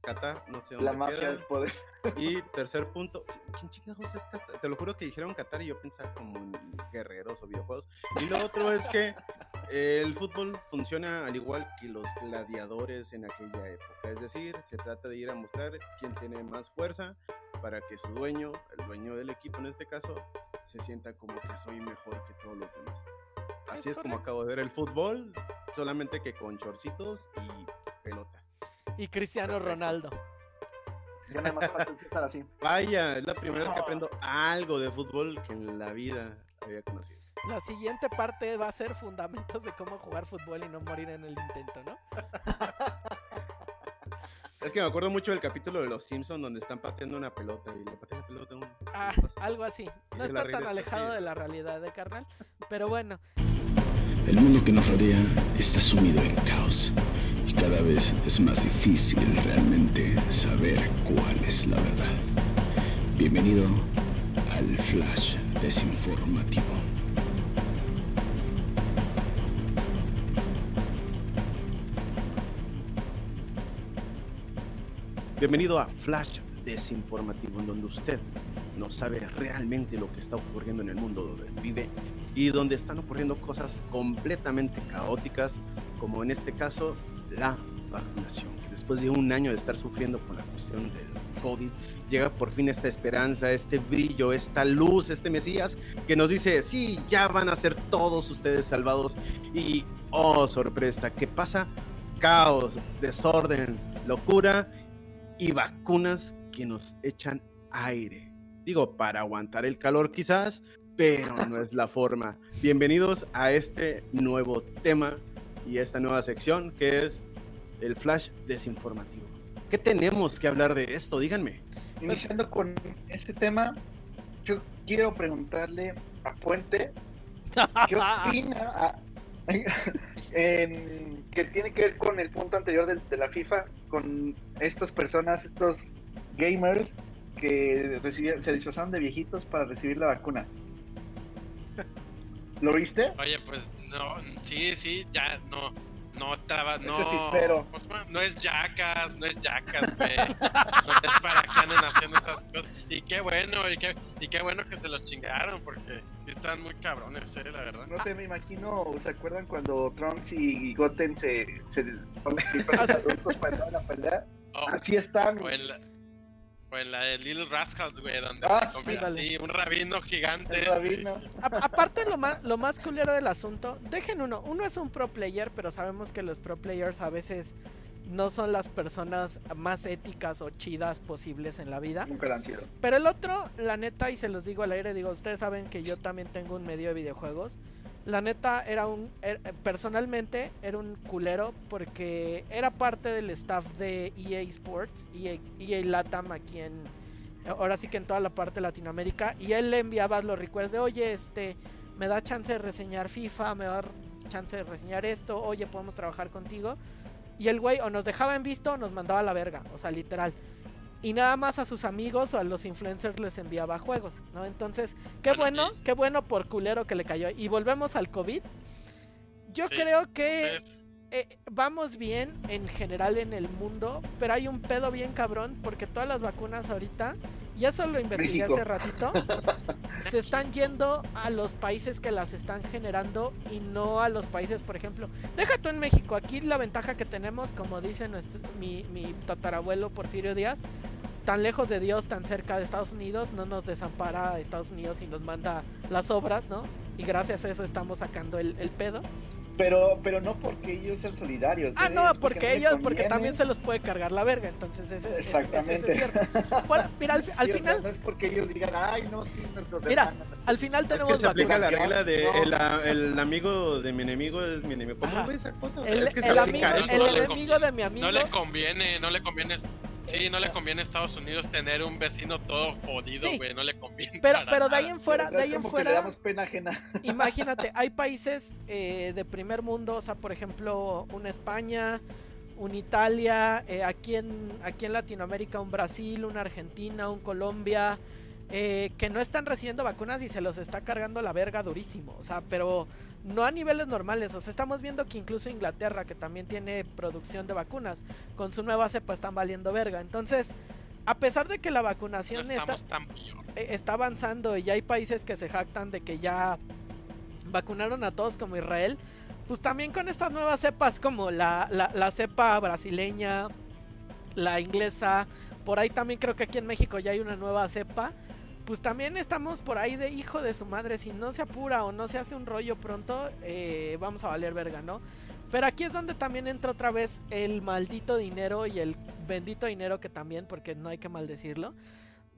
Qatar, no sé dónde La mafia del poder. Y tercer punto, ¿quién chingados es Qatar? Te lo juro que dijeron Qatar y yo pensaba como en guerreros o videojuegos. Y lo otro es que el fútbol funciona al igual que los gladiadores en aquella época. Es decir, se trata de ir a mostrar quién tiene más fuerza para que su dueño, el dueño del equipo en este caso, se sienta como que soy mejor que todos los demás. Así es, como acabo de ver el fútbol, solamente que con chorcitos y y Cristiano Ronaldo. Ya nada más falta así. Vaya, es la primera vez que aprendo algo de fútbol que en la vida había conocido. La siguiente parte va a ser fundamentos de cómo jugar fútbol y no morir en el intento, ¿no? [LAUGHS] Es que me acuerdo mucho del capítulo de Los Simpsons donde están pateando una pelota y le patean la pelota un... Ah, algo así. No está tan alejado de la realidad, de ¿eh, carnal? Pero bueno. El mundo que nos rodea está sumido en caos cada vez es más difícil realmente saber cuál es la verdad. Bienvenido al Flash Desinformativo. Bienvenido a Flash Desinformativo, en donde usted no sabe realmente lo que está ocurriendo en el mundo donde vive y donde están ocurriendo cosas completamente caóticas, como en este caso la vacunación, después de un año de estar sufriendo con la cuestión del COVID, llega por fin esta esperanza, este brillo, esta luz, este Mesías que nos dice, sí, ya van a ser todos ustedes salvados. Y, oh, sorpresa, ¿qué pasa? Caos, desorden, locura y vacunas que nos echan aire. Digo, para aguantar el calor quizás, pero no es la forma. Bienvenidos a este nuevo tema y esta nueva sección que es el flash desinformativo. ¿Qué tenemos que hablar de esto? Díganme. Iniciando con este tema, yo quiero preguntarle a Puente qué [LAUGHS] opina [LAUGHS] que tiene que ver con el punto anterior de, la FIFA, con estas personas, estos gamers que se disfrazaron de viejitos para recibir la vacuna. [LAUGHS] ¿Lo viste? Oye, pues no, sí, sí, ya no, no traba, no, no es yacas, no es yacas, güey. [LAUGHS] No es para que anden haciendo esas cosas. Y qué bueno, y qué, y qué bueno que se los chingaron, porque están muy cabrones, eh, la verdad. No sé, me imagino, ¿se acuerdan cuando Trunks y Goten se, se ponen siempre [LAUGHS] los adultos para la pelea? Oh, Así están. o en la, o en la de Little Rascals, güey, donde Ah, se sí, así, un rabino gigante. A- aparte lo más lo más culero del asunto, dejen uno, uno es un pro player, pero sabemos que los pro players a veces no son las personas más éticas o chidas posibles en la vida. Nunca la han sido. Pero el otro, la neta, y se los digo al aire, digo, ustedes saben que yo también tengo un medio de videojuegos. La neta era un, er- personalmente era un culero porque era parte del staff de EA Sports, EA, EA Latam aquí en, ahora sí que en toda la parte de Latinoamérica, y él le enviaba los recuerdos de, oye, este, me da chance de reseñar FIFA, me da chance de reseñar esto, oye, podemos trabajar contigo. Y el güey o nos dejaba en visto o nos mandaba a la verga, o sea, literal. Y nada más a sus amigos o a los influencers les enviaba juegos, ¿no? Entonces, qué Bueno, qué bueno por culero que le cayó. Y volvemos al COVID. Yo Sí, creo que eh, vamos bien en general en el mundo, pero hay un pedo bien cabrón porque todas las vacunas ahorita, y eso lo investigué México. hace ratito, [LAUGHS] se están yendo a los países que las están generando y no a los países, por ejemplo, deja tú en México, aquí la ventaja que tenemos, como dice nuestro, mi, mi tatarabuelo Porfirio Díaz, tan lejos de Dios, tan cerca de Estados Unidos, no nos desampara a Estados Unidos y nos manda las obras, ¿no? Y gracias a eso estamos sacando el, el pedo. Pero, pero no porque ellos sean solidarios. Ah, ¿eh? no, Es porque les ellos, porque también se los puede cargar la verga, entonces ese, es- ese- ese- ese Exactamente. es cierto. Bueno, mira, al, fi- al Sí, o sea, final, no es porque ellos digan, ay, no, sí, nuestros Mira, hermanos". al final Es tenemos que se aplica la regla de No. el, el amigo de mi enemigo es mi enemigo. ¿Cómo esa cosa? El, Es que se el amigo, eso. el No enemigo de mi amigo. no le conviene, no le conviene. Sí, no le conviene a Estados Unidos tener un vecino todo jodido, Sí. güey. No le conviene. Pero, para pero de ahí en fuera, de ahí en le fuera, damos pena ajena. [LAUGHS] imagínate, hay países eh, de primer mundo, o sea, por ejemplo, una España, una Italia, eh, aquí en aquí en Latinoamérica un Brasil, una Argentina, un Colombia, eh, que no están recibiendo vacunas y se los está cargando la verga durísimo, o sea, pero no a niveles normales, o sea, estamos viendo que incluso Inglaterra, que también tiene producción de vacunas, con su nueva cepa están valiendo verga, entonces, a pesar de que la No vacunación está, tan eh, está avanzando y hay países que se jactan de que ya vacunaron a todos como Israel, pues también con estas nuevas cepas como la, la, la cepa brasileña, la inglesa, por ahí también creo que aquí en México ya hay una nueva cepa, pues también estamos por ahí de hijo de su madre, si no se apura o no se hace un rollo pronto, eh, vamos a valer verga, ¿no? Pero aquí es donde también entra otra vez el maldito dinero y el bendito dinero que también, porque no hay que maldecirlo,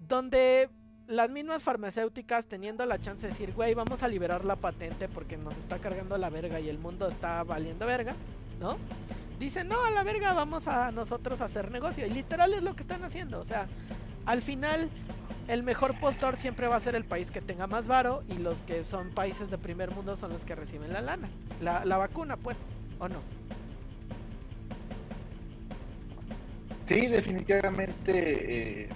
donde las mismas farmacéuticas teniendo la chance de decir, güey, vamos a liberar la patente porque nos está cargando la verga y el mundo está valiendo verga, ¿no? Dicen, no, a la verga, vamos a nosotros a hacer negocio. Y literal es lo que están haciendo. O sea, al final, el mejor postor siempre va a ser el país que tenga más varo y los que son países de primer mundo son los que reciben la lana. La, vacuna, pues, ¿o no? Sí, definitivamente, eh,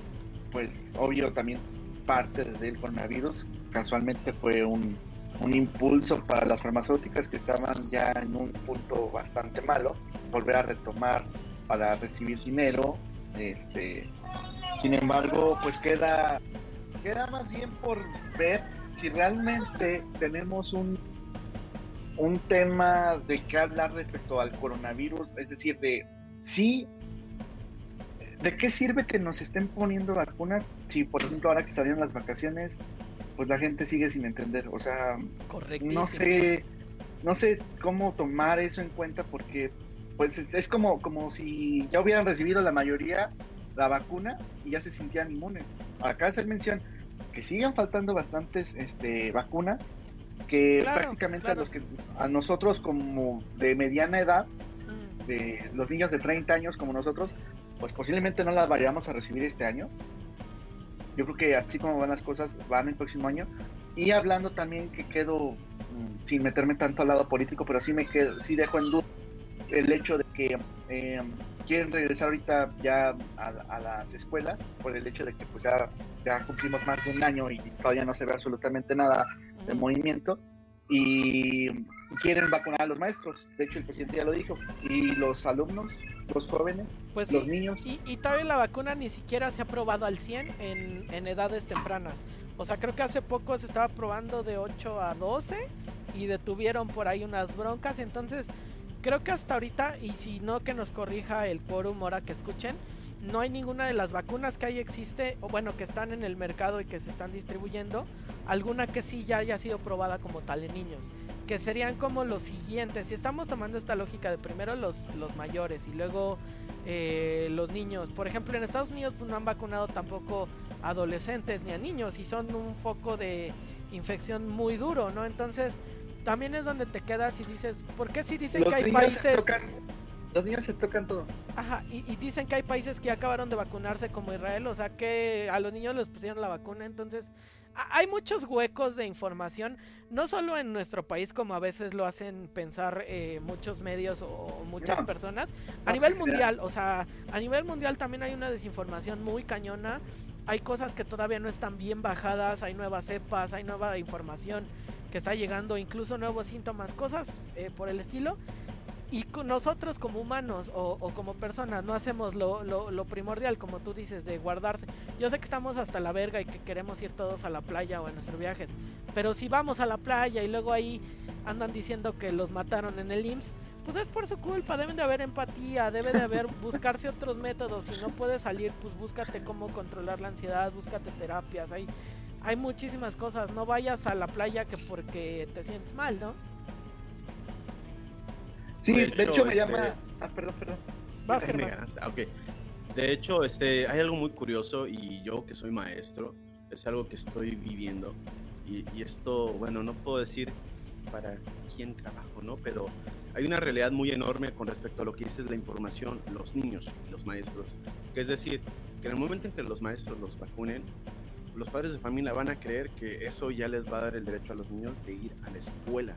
pues obvio también parte del coronavirus casualmente fue un, un impulso para las farmacéuticas que estaban ya en un punto bastante malo, volver a retomar para recibir dinero. Este, sin embargo, pues queda, queda más bien por ver si realmente tenemos un, un tema de qué hablar respecto al coronavirus, es decir, de si ¿De qué sirve que nos estén poniendo vacunas si, por ejemplo, ahora que salieron las vacaciones, pues la gente sigue sin entender? O sea, no sé, no sé cómo tomar eso en cuenta porque, pues es, es como, como si ya hubieran recibido la mayoría la vacuna y ya se sentían inmunes. Acá hacer mención que siguen faltando bastantes este, vacunas que Claro, prácticamente claro. a los que a nosotros como de mediana edad Mm, de los niños de 30 años como nosotros, pues posiblemente no las vayamos a recibir este año. Yo creo que así como van las cosas, van el próximo año. Y hablando también que quedo, mm, sin meterme tanto al lado político, pero sí me quedo, sí dejo en duda el hecho de que eh, quieren regresar ahorita ya a, a las escuelas, por el hecho de que pues ya, ya cumplimos más de un año y todavía no se ve absolutamente nada de movimiento. y quieren vacunar a los maestros. De hecho, el presidente ya lo dijo. Y los alumnos, los jóvenes, Pues los sí, niños. Y, y todavía la vacuna ni siquiera se ha probado al 100 en, en edades tempranas. O sea, creo que hace poco se estaba probando de 8 a 12 y detuvieron por ahí unas broncas. Entonces, creo que hasta ahorita, y si no que nos corrija el quórum ahora que escuchen, no hay ninguna de las vacunas que ahí existe, o bueno, que están en el mercado y que se están distribuyendo, alguna que sí ya haya sido probada como tal en niños. Que serían como los siguientes. Si estamos tomando esta lógica de primero los, los mayores y luego eh, los niños. Por ejemplo, en Estados Unidos no han vacunado tampoco adolescentes ni a niños y son un foco de infección muy duro, ¿no? Entonces, también es donde te quedas y dices, ¿por qué si dicen Los que hay países... tocan, los niños se tocan todo. Ajá, y, y dicen que hay países que ya acabaron de vacunarse como Israel, o sea que a los niños les pusieron la vacuna, entonces a- hay muchos huecos de información, no solo en nuestro país como a veces lo hacen pensar eh, muchos medios o, o muchas No. personas, a No, nivel mundial, o sea, a nivel mundial también hay una desinformación muy cañona, hay cosas que todavía no están bien bajadas, hay nuevas cepas, hay nueva información que está llegando, incluso nuevos síntomas, cosas eh, por el estilo. Y nosotros como humanos o, o como personas no hacemos lo, lo, lo primordial, como tú dices, de guardarse. Yo sé que estamos hasta la verga y que queremos ir todos a la playa o a nuestros viajes. Pero si vamos a la playa y luego ahí andan diciendo que los mataron en el IMSS, pues es por su culpa, deben de haber empatía, debe de haber [LAUGHS] buscarse otros métodos. Si no puedes salir, pues búscate cómo controlar la ansiedad, búscate terapias. Hay, hay muchísimas cosas. No vayas a la playa que porque te sientes mal, ¿no? Sí, De de, hecho, hecho, me este- llama. Ah, perdón, perdón. Vas, [LAUGHS] ganaste. Ah, ok. De hecho, este, hay algo muy curioso y yo que soy maestro, es algo que estoy viviendo. Y, y esto, bueno, no puedo decir para quién trabajo, ¿no? Pero hay una realidad muy enorme con respecto a lo que dice la información, los niños y los maestros. Que es decir, que en el momento en que los maestros los vacunen, los padres de familia van a creer que eso ya les va a dar el derecho a los niños de ir a la escuela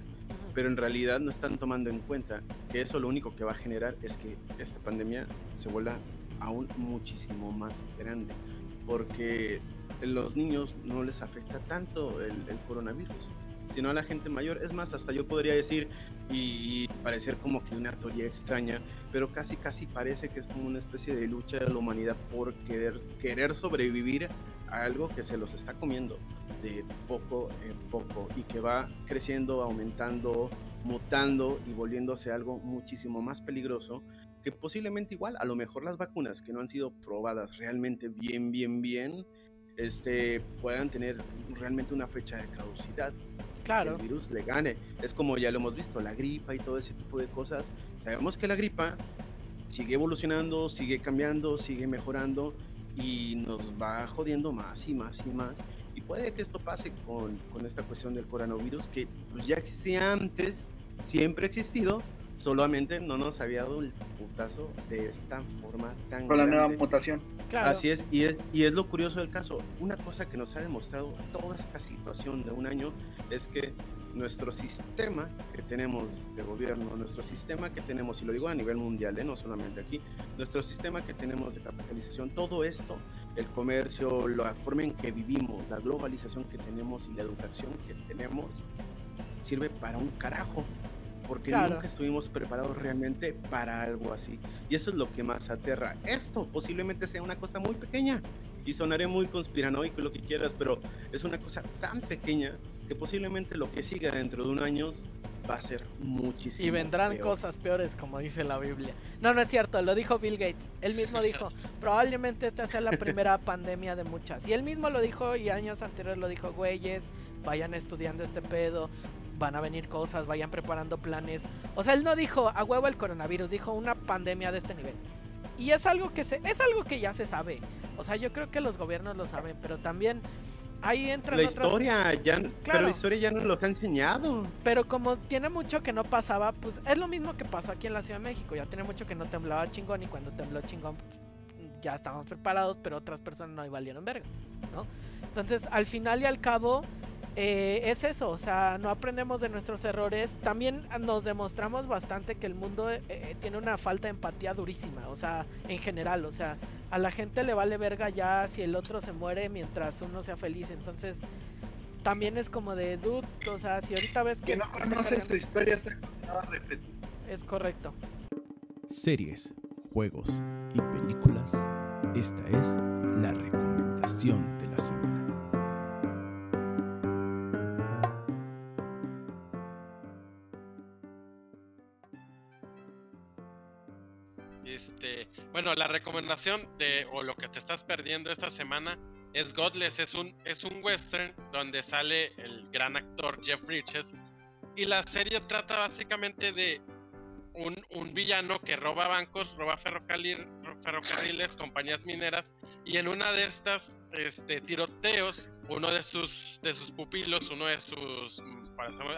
pero en realidad no están tomando en cuenta que eso lo único que va a generar es que esta pandemia se vuelva aún muchísimo más grande, porque los niños no les afecta tanto el, coronavirus, sino a la gente mayor. Es más, hasta yo podría decir, y, y parecer como que una teoría extraña, pero casi casi parece que es como una especie de lucha de la humanidad por querer, querer sobrevivir algo que se los está comiendo de poco en poco y que va creciendo, aumentando, mutando y volviéndose algo muchísimo más peligroso que posiblemente igual, a lo mejor las vacunas que no han sido probadas realmente bien, bien, bien, este, puedan tener realmente una fecha de caducidad Claro. el virus le gane. Es como ya lo hemos visto, la gripa y todo ese tipo de cosas. Sabemos que la gripa sigue evolucionando, sigue cambiando, sigue mejorando y nos va jodiendo más y más y más. Y puede que esto pase con, con esta cuestión del coronavirus que pues, ya existía antes, siempre ha existido, solamente no nos había dado el putazo de esta forma tan Con la nueva mutación. Claro. Así es y, es, y es lo curioso del caso. Una cosa que nos ha demostrado toda esta situación de un año es que nuestro sistema que tenemos de gobierno, nuestro sistema que tenemos, y lo digo a nivel mundial, ¿eh? no solamente aquí, nuestro sistema que tenemos de capitalización, todo esto, el comercio, la forma en que vivimos, la globalización que tenemos y la educación que tenemos, sirve para un carajo. Porque Claro. nunca estuvimos preparados realmente para algo así. Y eso es lo que más aterra. Esto posiblemente sea una cosa muy pequeña. Y sonaré muy conspiranoico lo que quieras, pero es una cosa tan pequeña que posiblemente lo que siga dentro de un año va a ser muchísimo. Y vendrán peor. cosas peores, como dice la Biblia. No, no es cierto, lo dijo Bill Gates. Él mismo dijo, [LAUGHS] probablemente esta sea la primera pandemia de muchas. Y él mismo lo dijo y años anteriores lo dijo, güeyes, vayan estudiando este pedo, van a venir cosas, vayan preparando planes. O sea, él no dijo a huevo el coronavirus, dijo una pandemia de este nivel. Y es algo que se, es algo que ya se sabe. O sea, yo creo que los gobiernos lo saben, pero también ahí entran La otras historia, ya, pero Claro. la historia ya nos lo ha enseñado. Pero como tiene mucho que no pasaba, pues es lo mismo que pasó aquí en la Ciudad de México. Ya tiene mucho que no temblaba chingón y cuando tembló chingón ya estábamos preparados, pero otras personas no valieron verga, ¿no? Entonces, al final y al cabo, eh, es eso, o sea, no aprendemos de nuestros errores. También nos demostramos bastante que el mundo eh, eh, tiene una falta de empatía durísima, o sea, en general, o sea, a la gente le vale verga ya si el otro se muere mientras uno sea feliz. Entonces, también es como de dude, o sea, si ahorita ves que... Que no conoces su historia, está condenado a repetir. Es correcto. Series, juegos y películas. Esta es la recomendación de la semana. Este, bueno, la recomendación de o lo que te estás perdiendo esta semana es Godless, es un es un western donde sale el gran actor Jeff Bridges. Y la serie trata básicamente de un, un villano que roba bancos, roba ferrocarril- ferrocarriles, compañías mineras. Y en una de estas este, tiroteos uno de sus de sus pupilos, uno de sus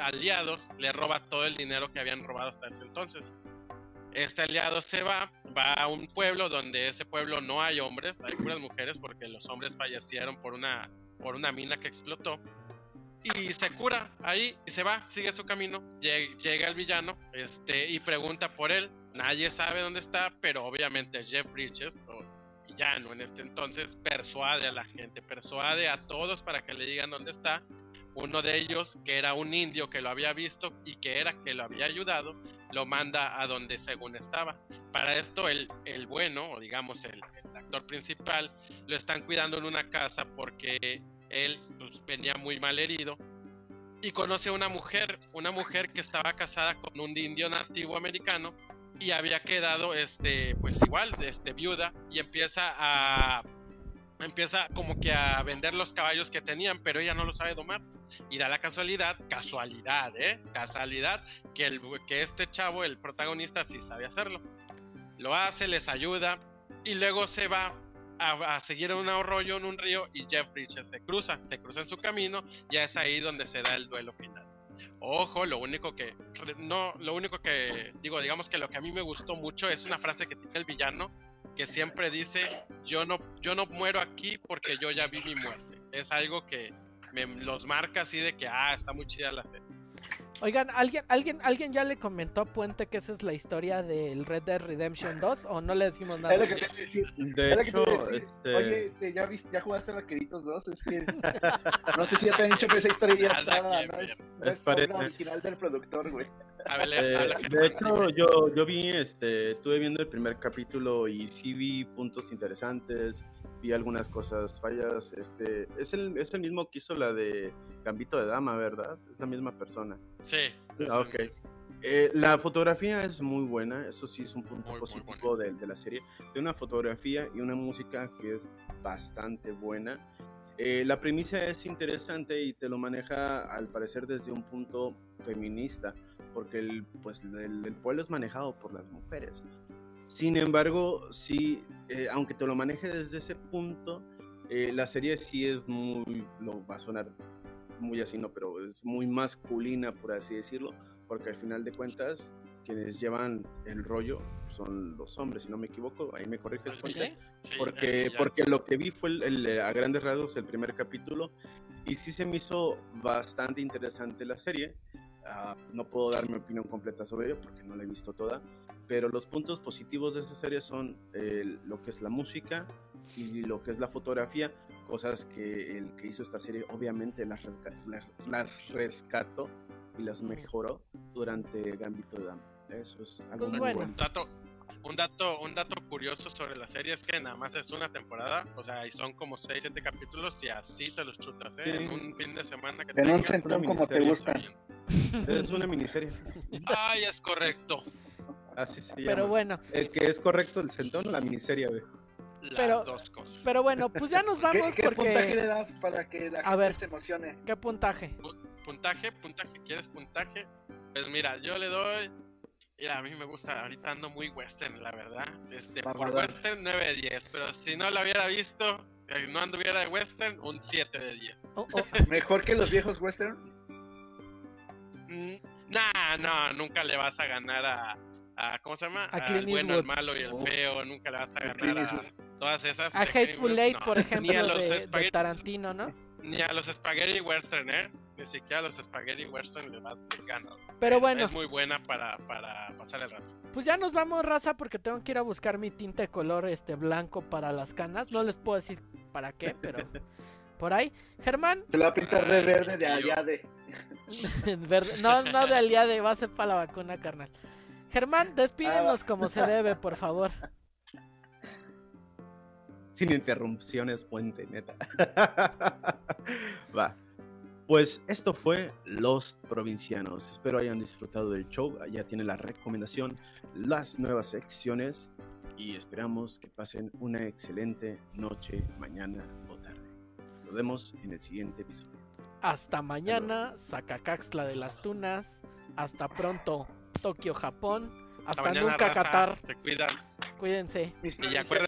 aliados le roba todo el dinero que habían robado hasta ese entonces. Este aliado se va, va a un pueblo donde ese pueblo no hay hombres, hay puras mujeres porque los hombres fallecieron por una, por una mina que explotó. Y se cura ahí y se va, sigue su camino. Llega, llega el villano este, y pregunta por él. Nadie sabe dónde está, pero obviamente Jeff Bridges, o villano en este entonces, persuade a la gente, persuade a todos para que le digan dónde está. Uno de ellos, que era un indio que lo había visto y que era que lo había ayudado, lo manda a donde según estaba. Para esto el, el bueno, o digamos el, actor principal, lo están cuidando en una casa porque él pues, venía muy mal herido y conoce a una mujer, una mujer que estaba casada con un indio nativo americano y había quedado este pues igual este viuda y empieza a empieza como que a vender los caballos que tenían, pero ella no lo sabe domar. Y da la casualidad, casualidad, ¿eh? Casualidad, que, el, que este chavo, el protagonista, sí sabe hacerlo. Lo hace, les ayuda, y luego se va a, seguir un arroyo, en un río, y Jeff Bridges se cruza, se cruza en su camino, y es ahí donde se da el duelo final. Ojo, lo único que, no, lo único que, digo, digamos que lo que a mí me gustó mucho es una frase que tiene el villano, que siempre dice, yo no, yo no muero aquí porque yo ya vi mi muerte. Es algo que me los marca así de que, ah, está muy chida la serie. Oigan, ¿alguien, alguien, ¿alguien ya le comentó a Puente que esa es la historia del Red Dead Redemption 2 o no le decimos nada? Es lo que te decir. De Es lo que te hecho, iba a decir. este, Oye, este, ¿ya, viste, ¿ya jugaste Vaqueritos 2? Es que no sé si ya te han dicho que esa historia ya [LAUGHS] estaba. No es, no Es es obra parece. original del productor, güey. A ver, eh, de hecho, yo, yo vi, este, estuve viendo el primer capítulo y sí vi puntos interesantes, vi algunas cosas fallas. Este, es el, es el mismo que hizo la de Gambito de Dama, ¿verdad? Es la misma persona. Sí. Ah, ok. Eh, la fotografía es muy buena, eso sí es un punto Muy, muy positivo de, de la serie. Tiene una fotografía y una música que es bastante buena. Eh, la premisa es interesante y te lo maneja al parecer desde un punto feminista, porque el, pues, el, el pueblo es manejado por las mujeres. Sin embargo, sí, eh, aunque te lo maneje desde ese punto, eh, la serie sí es muy, lo va a sonar muy así, no, pero es muy masculina, por así decirlo, porque al final de cuentas, quienes llevan el rollo son los hombres, si no me equivoco, ahí me corriges, ¿El Ponte. Sí, porque, villano. porque lo que vi fue el, el, eh, a grandes rasgos el primer capítulo y sí se me hizo bastante interesante la serie. Ah, no puedo dar mi opinión completa sobre ello porque no la he visto toda, pero los puntos positivos de esa serie son eh, lo que es la música y lo que es la fotografía, cosas que el que hizo esta serie obviamente las, resca- las, las rescató y las mejoró durante Gambito de Dama. Eso es algo Pues muy bueno. bueno. Un dato, un dato, un dato curioso sobre la serie es que nada más es una temporada, o sea, y son como 6, 7 capítulos y así te los chutas, ¿eh? Sí. En un fin de semana que En un centón como te gusta. Es una miniserie. Ay, es correcto. Así se Pero llama. bueno, El que es correcto, el centón, la miniserie, güey. Las Pero- dos cosas. pero bueno, pues ya nos ¿Qué, vamos qué puntaje le porque... das para que la A gente ver. se emocione? ¿Qué puntaje? Puntaje, puntaje, ¿quieres puntaje? Pues mira, yo le doy. Mira, a mí me gusta, ahorita ando muy western, la verdad. Este, por Mamador. western 9 de 10, pero si no lo hubiera visto, eh, no anduviera de western, un 7 de 10. Oh, oh, [LAUGHS] ¿Mejor que los viejos westerns? Mm, nah, no, nunca le vas a ganar a, a ¿cómo se llama? A Al Clint bueno, el malo y el Oh. feo, nunca le vas a ganar a todas esas. a Hateful Eight, no. por ejemplo, Ni a los de, de Tarantino, ¿no? Ni a los Spaghetti Western, ¿eh? Ni siquiera los Spaghetti Western le vas les gana. Pero bueno, Es muy buena para, para pasar el rato. pues ya nos vamos, raza, porque tengo que ir a buscar mi tinte de color este blanco para las canas. No les puedo decir para qué, pero [LAUGHS] por ahí. Germán, Se lo va a pintar de verde de tío. allá de. verde- no, no de aliade, va a ser para la vacuna, carnal. Germán, despídenos como se debe, por favor. Sin interrupciones, puente, neta. [LAUGHS] Va. Pues esto fue Los Provincianos. Espero hayan disfrutado del show. Ya tiene la recomendación, las nuevas secciones y esperamos que pasen una excelente noche, mañana o tarde. Nos vemos en el siguiente episodio. Hasta mañana, Sacacaxtla de las Tunas. Hasta pronto, Tokio, Japón. Hasta mañana, nunca, raza. Qatar. Se cuidan. Cuídense. Y acuérdense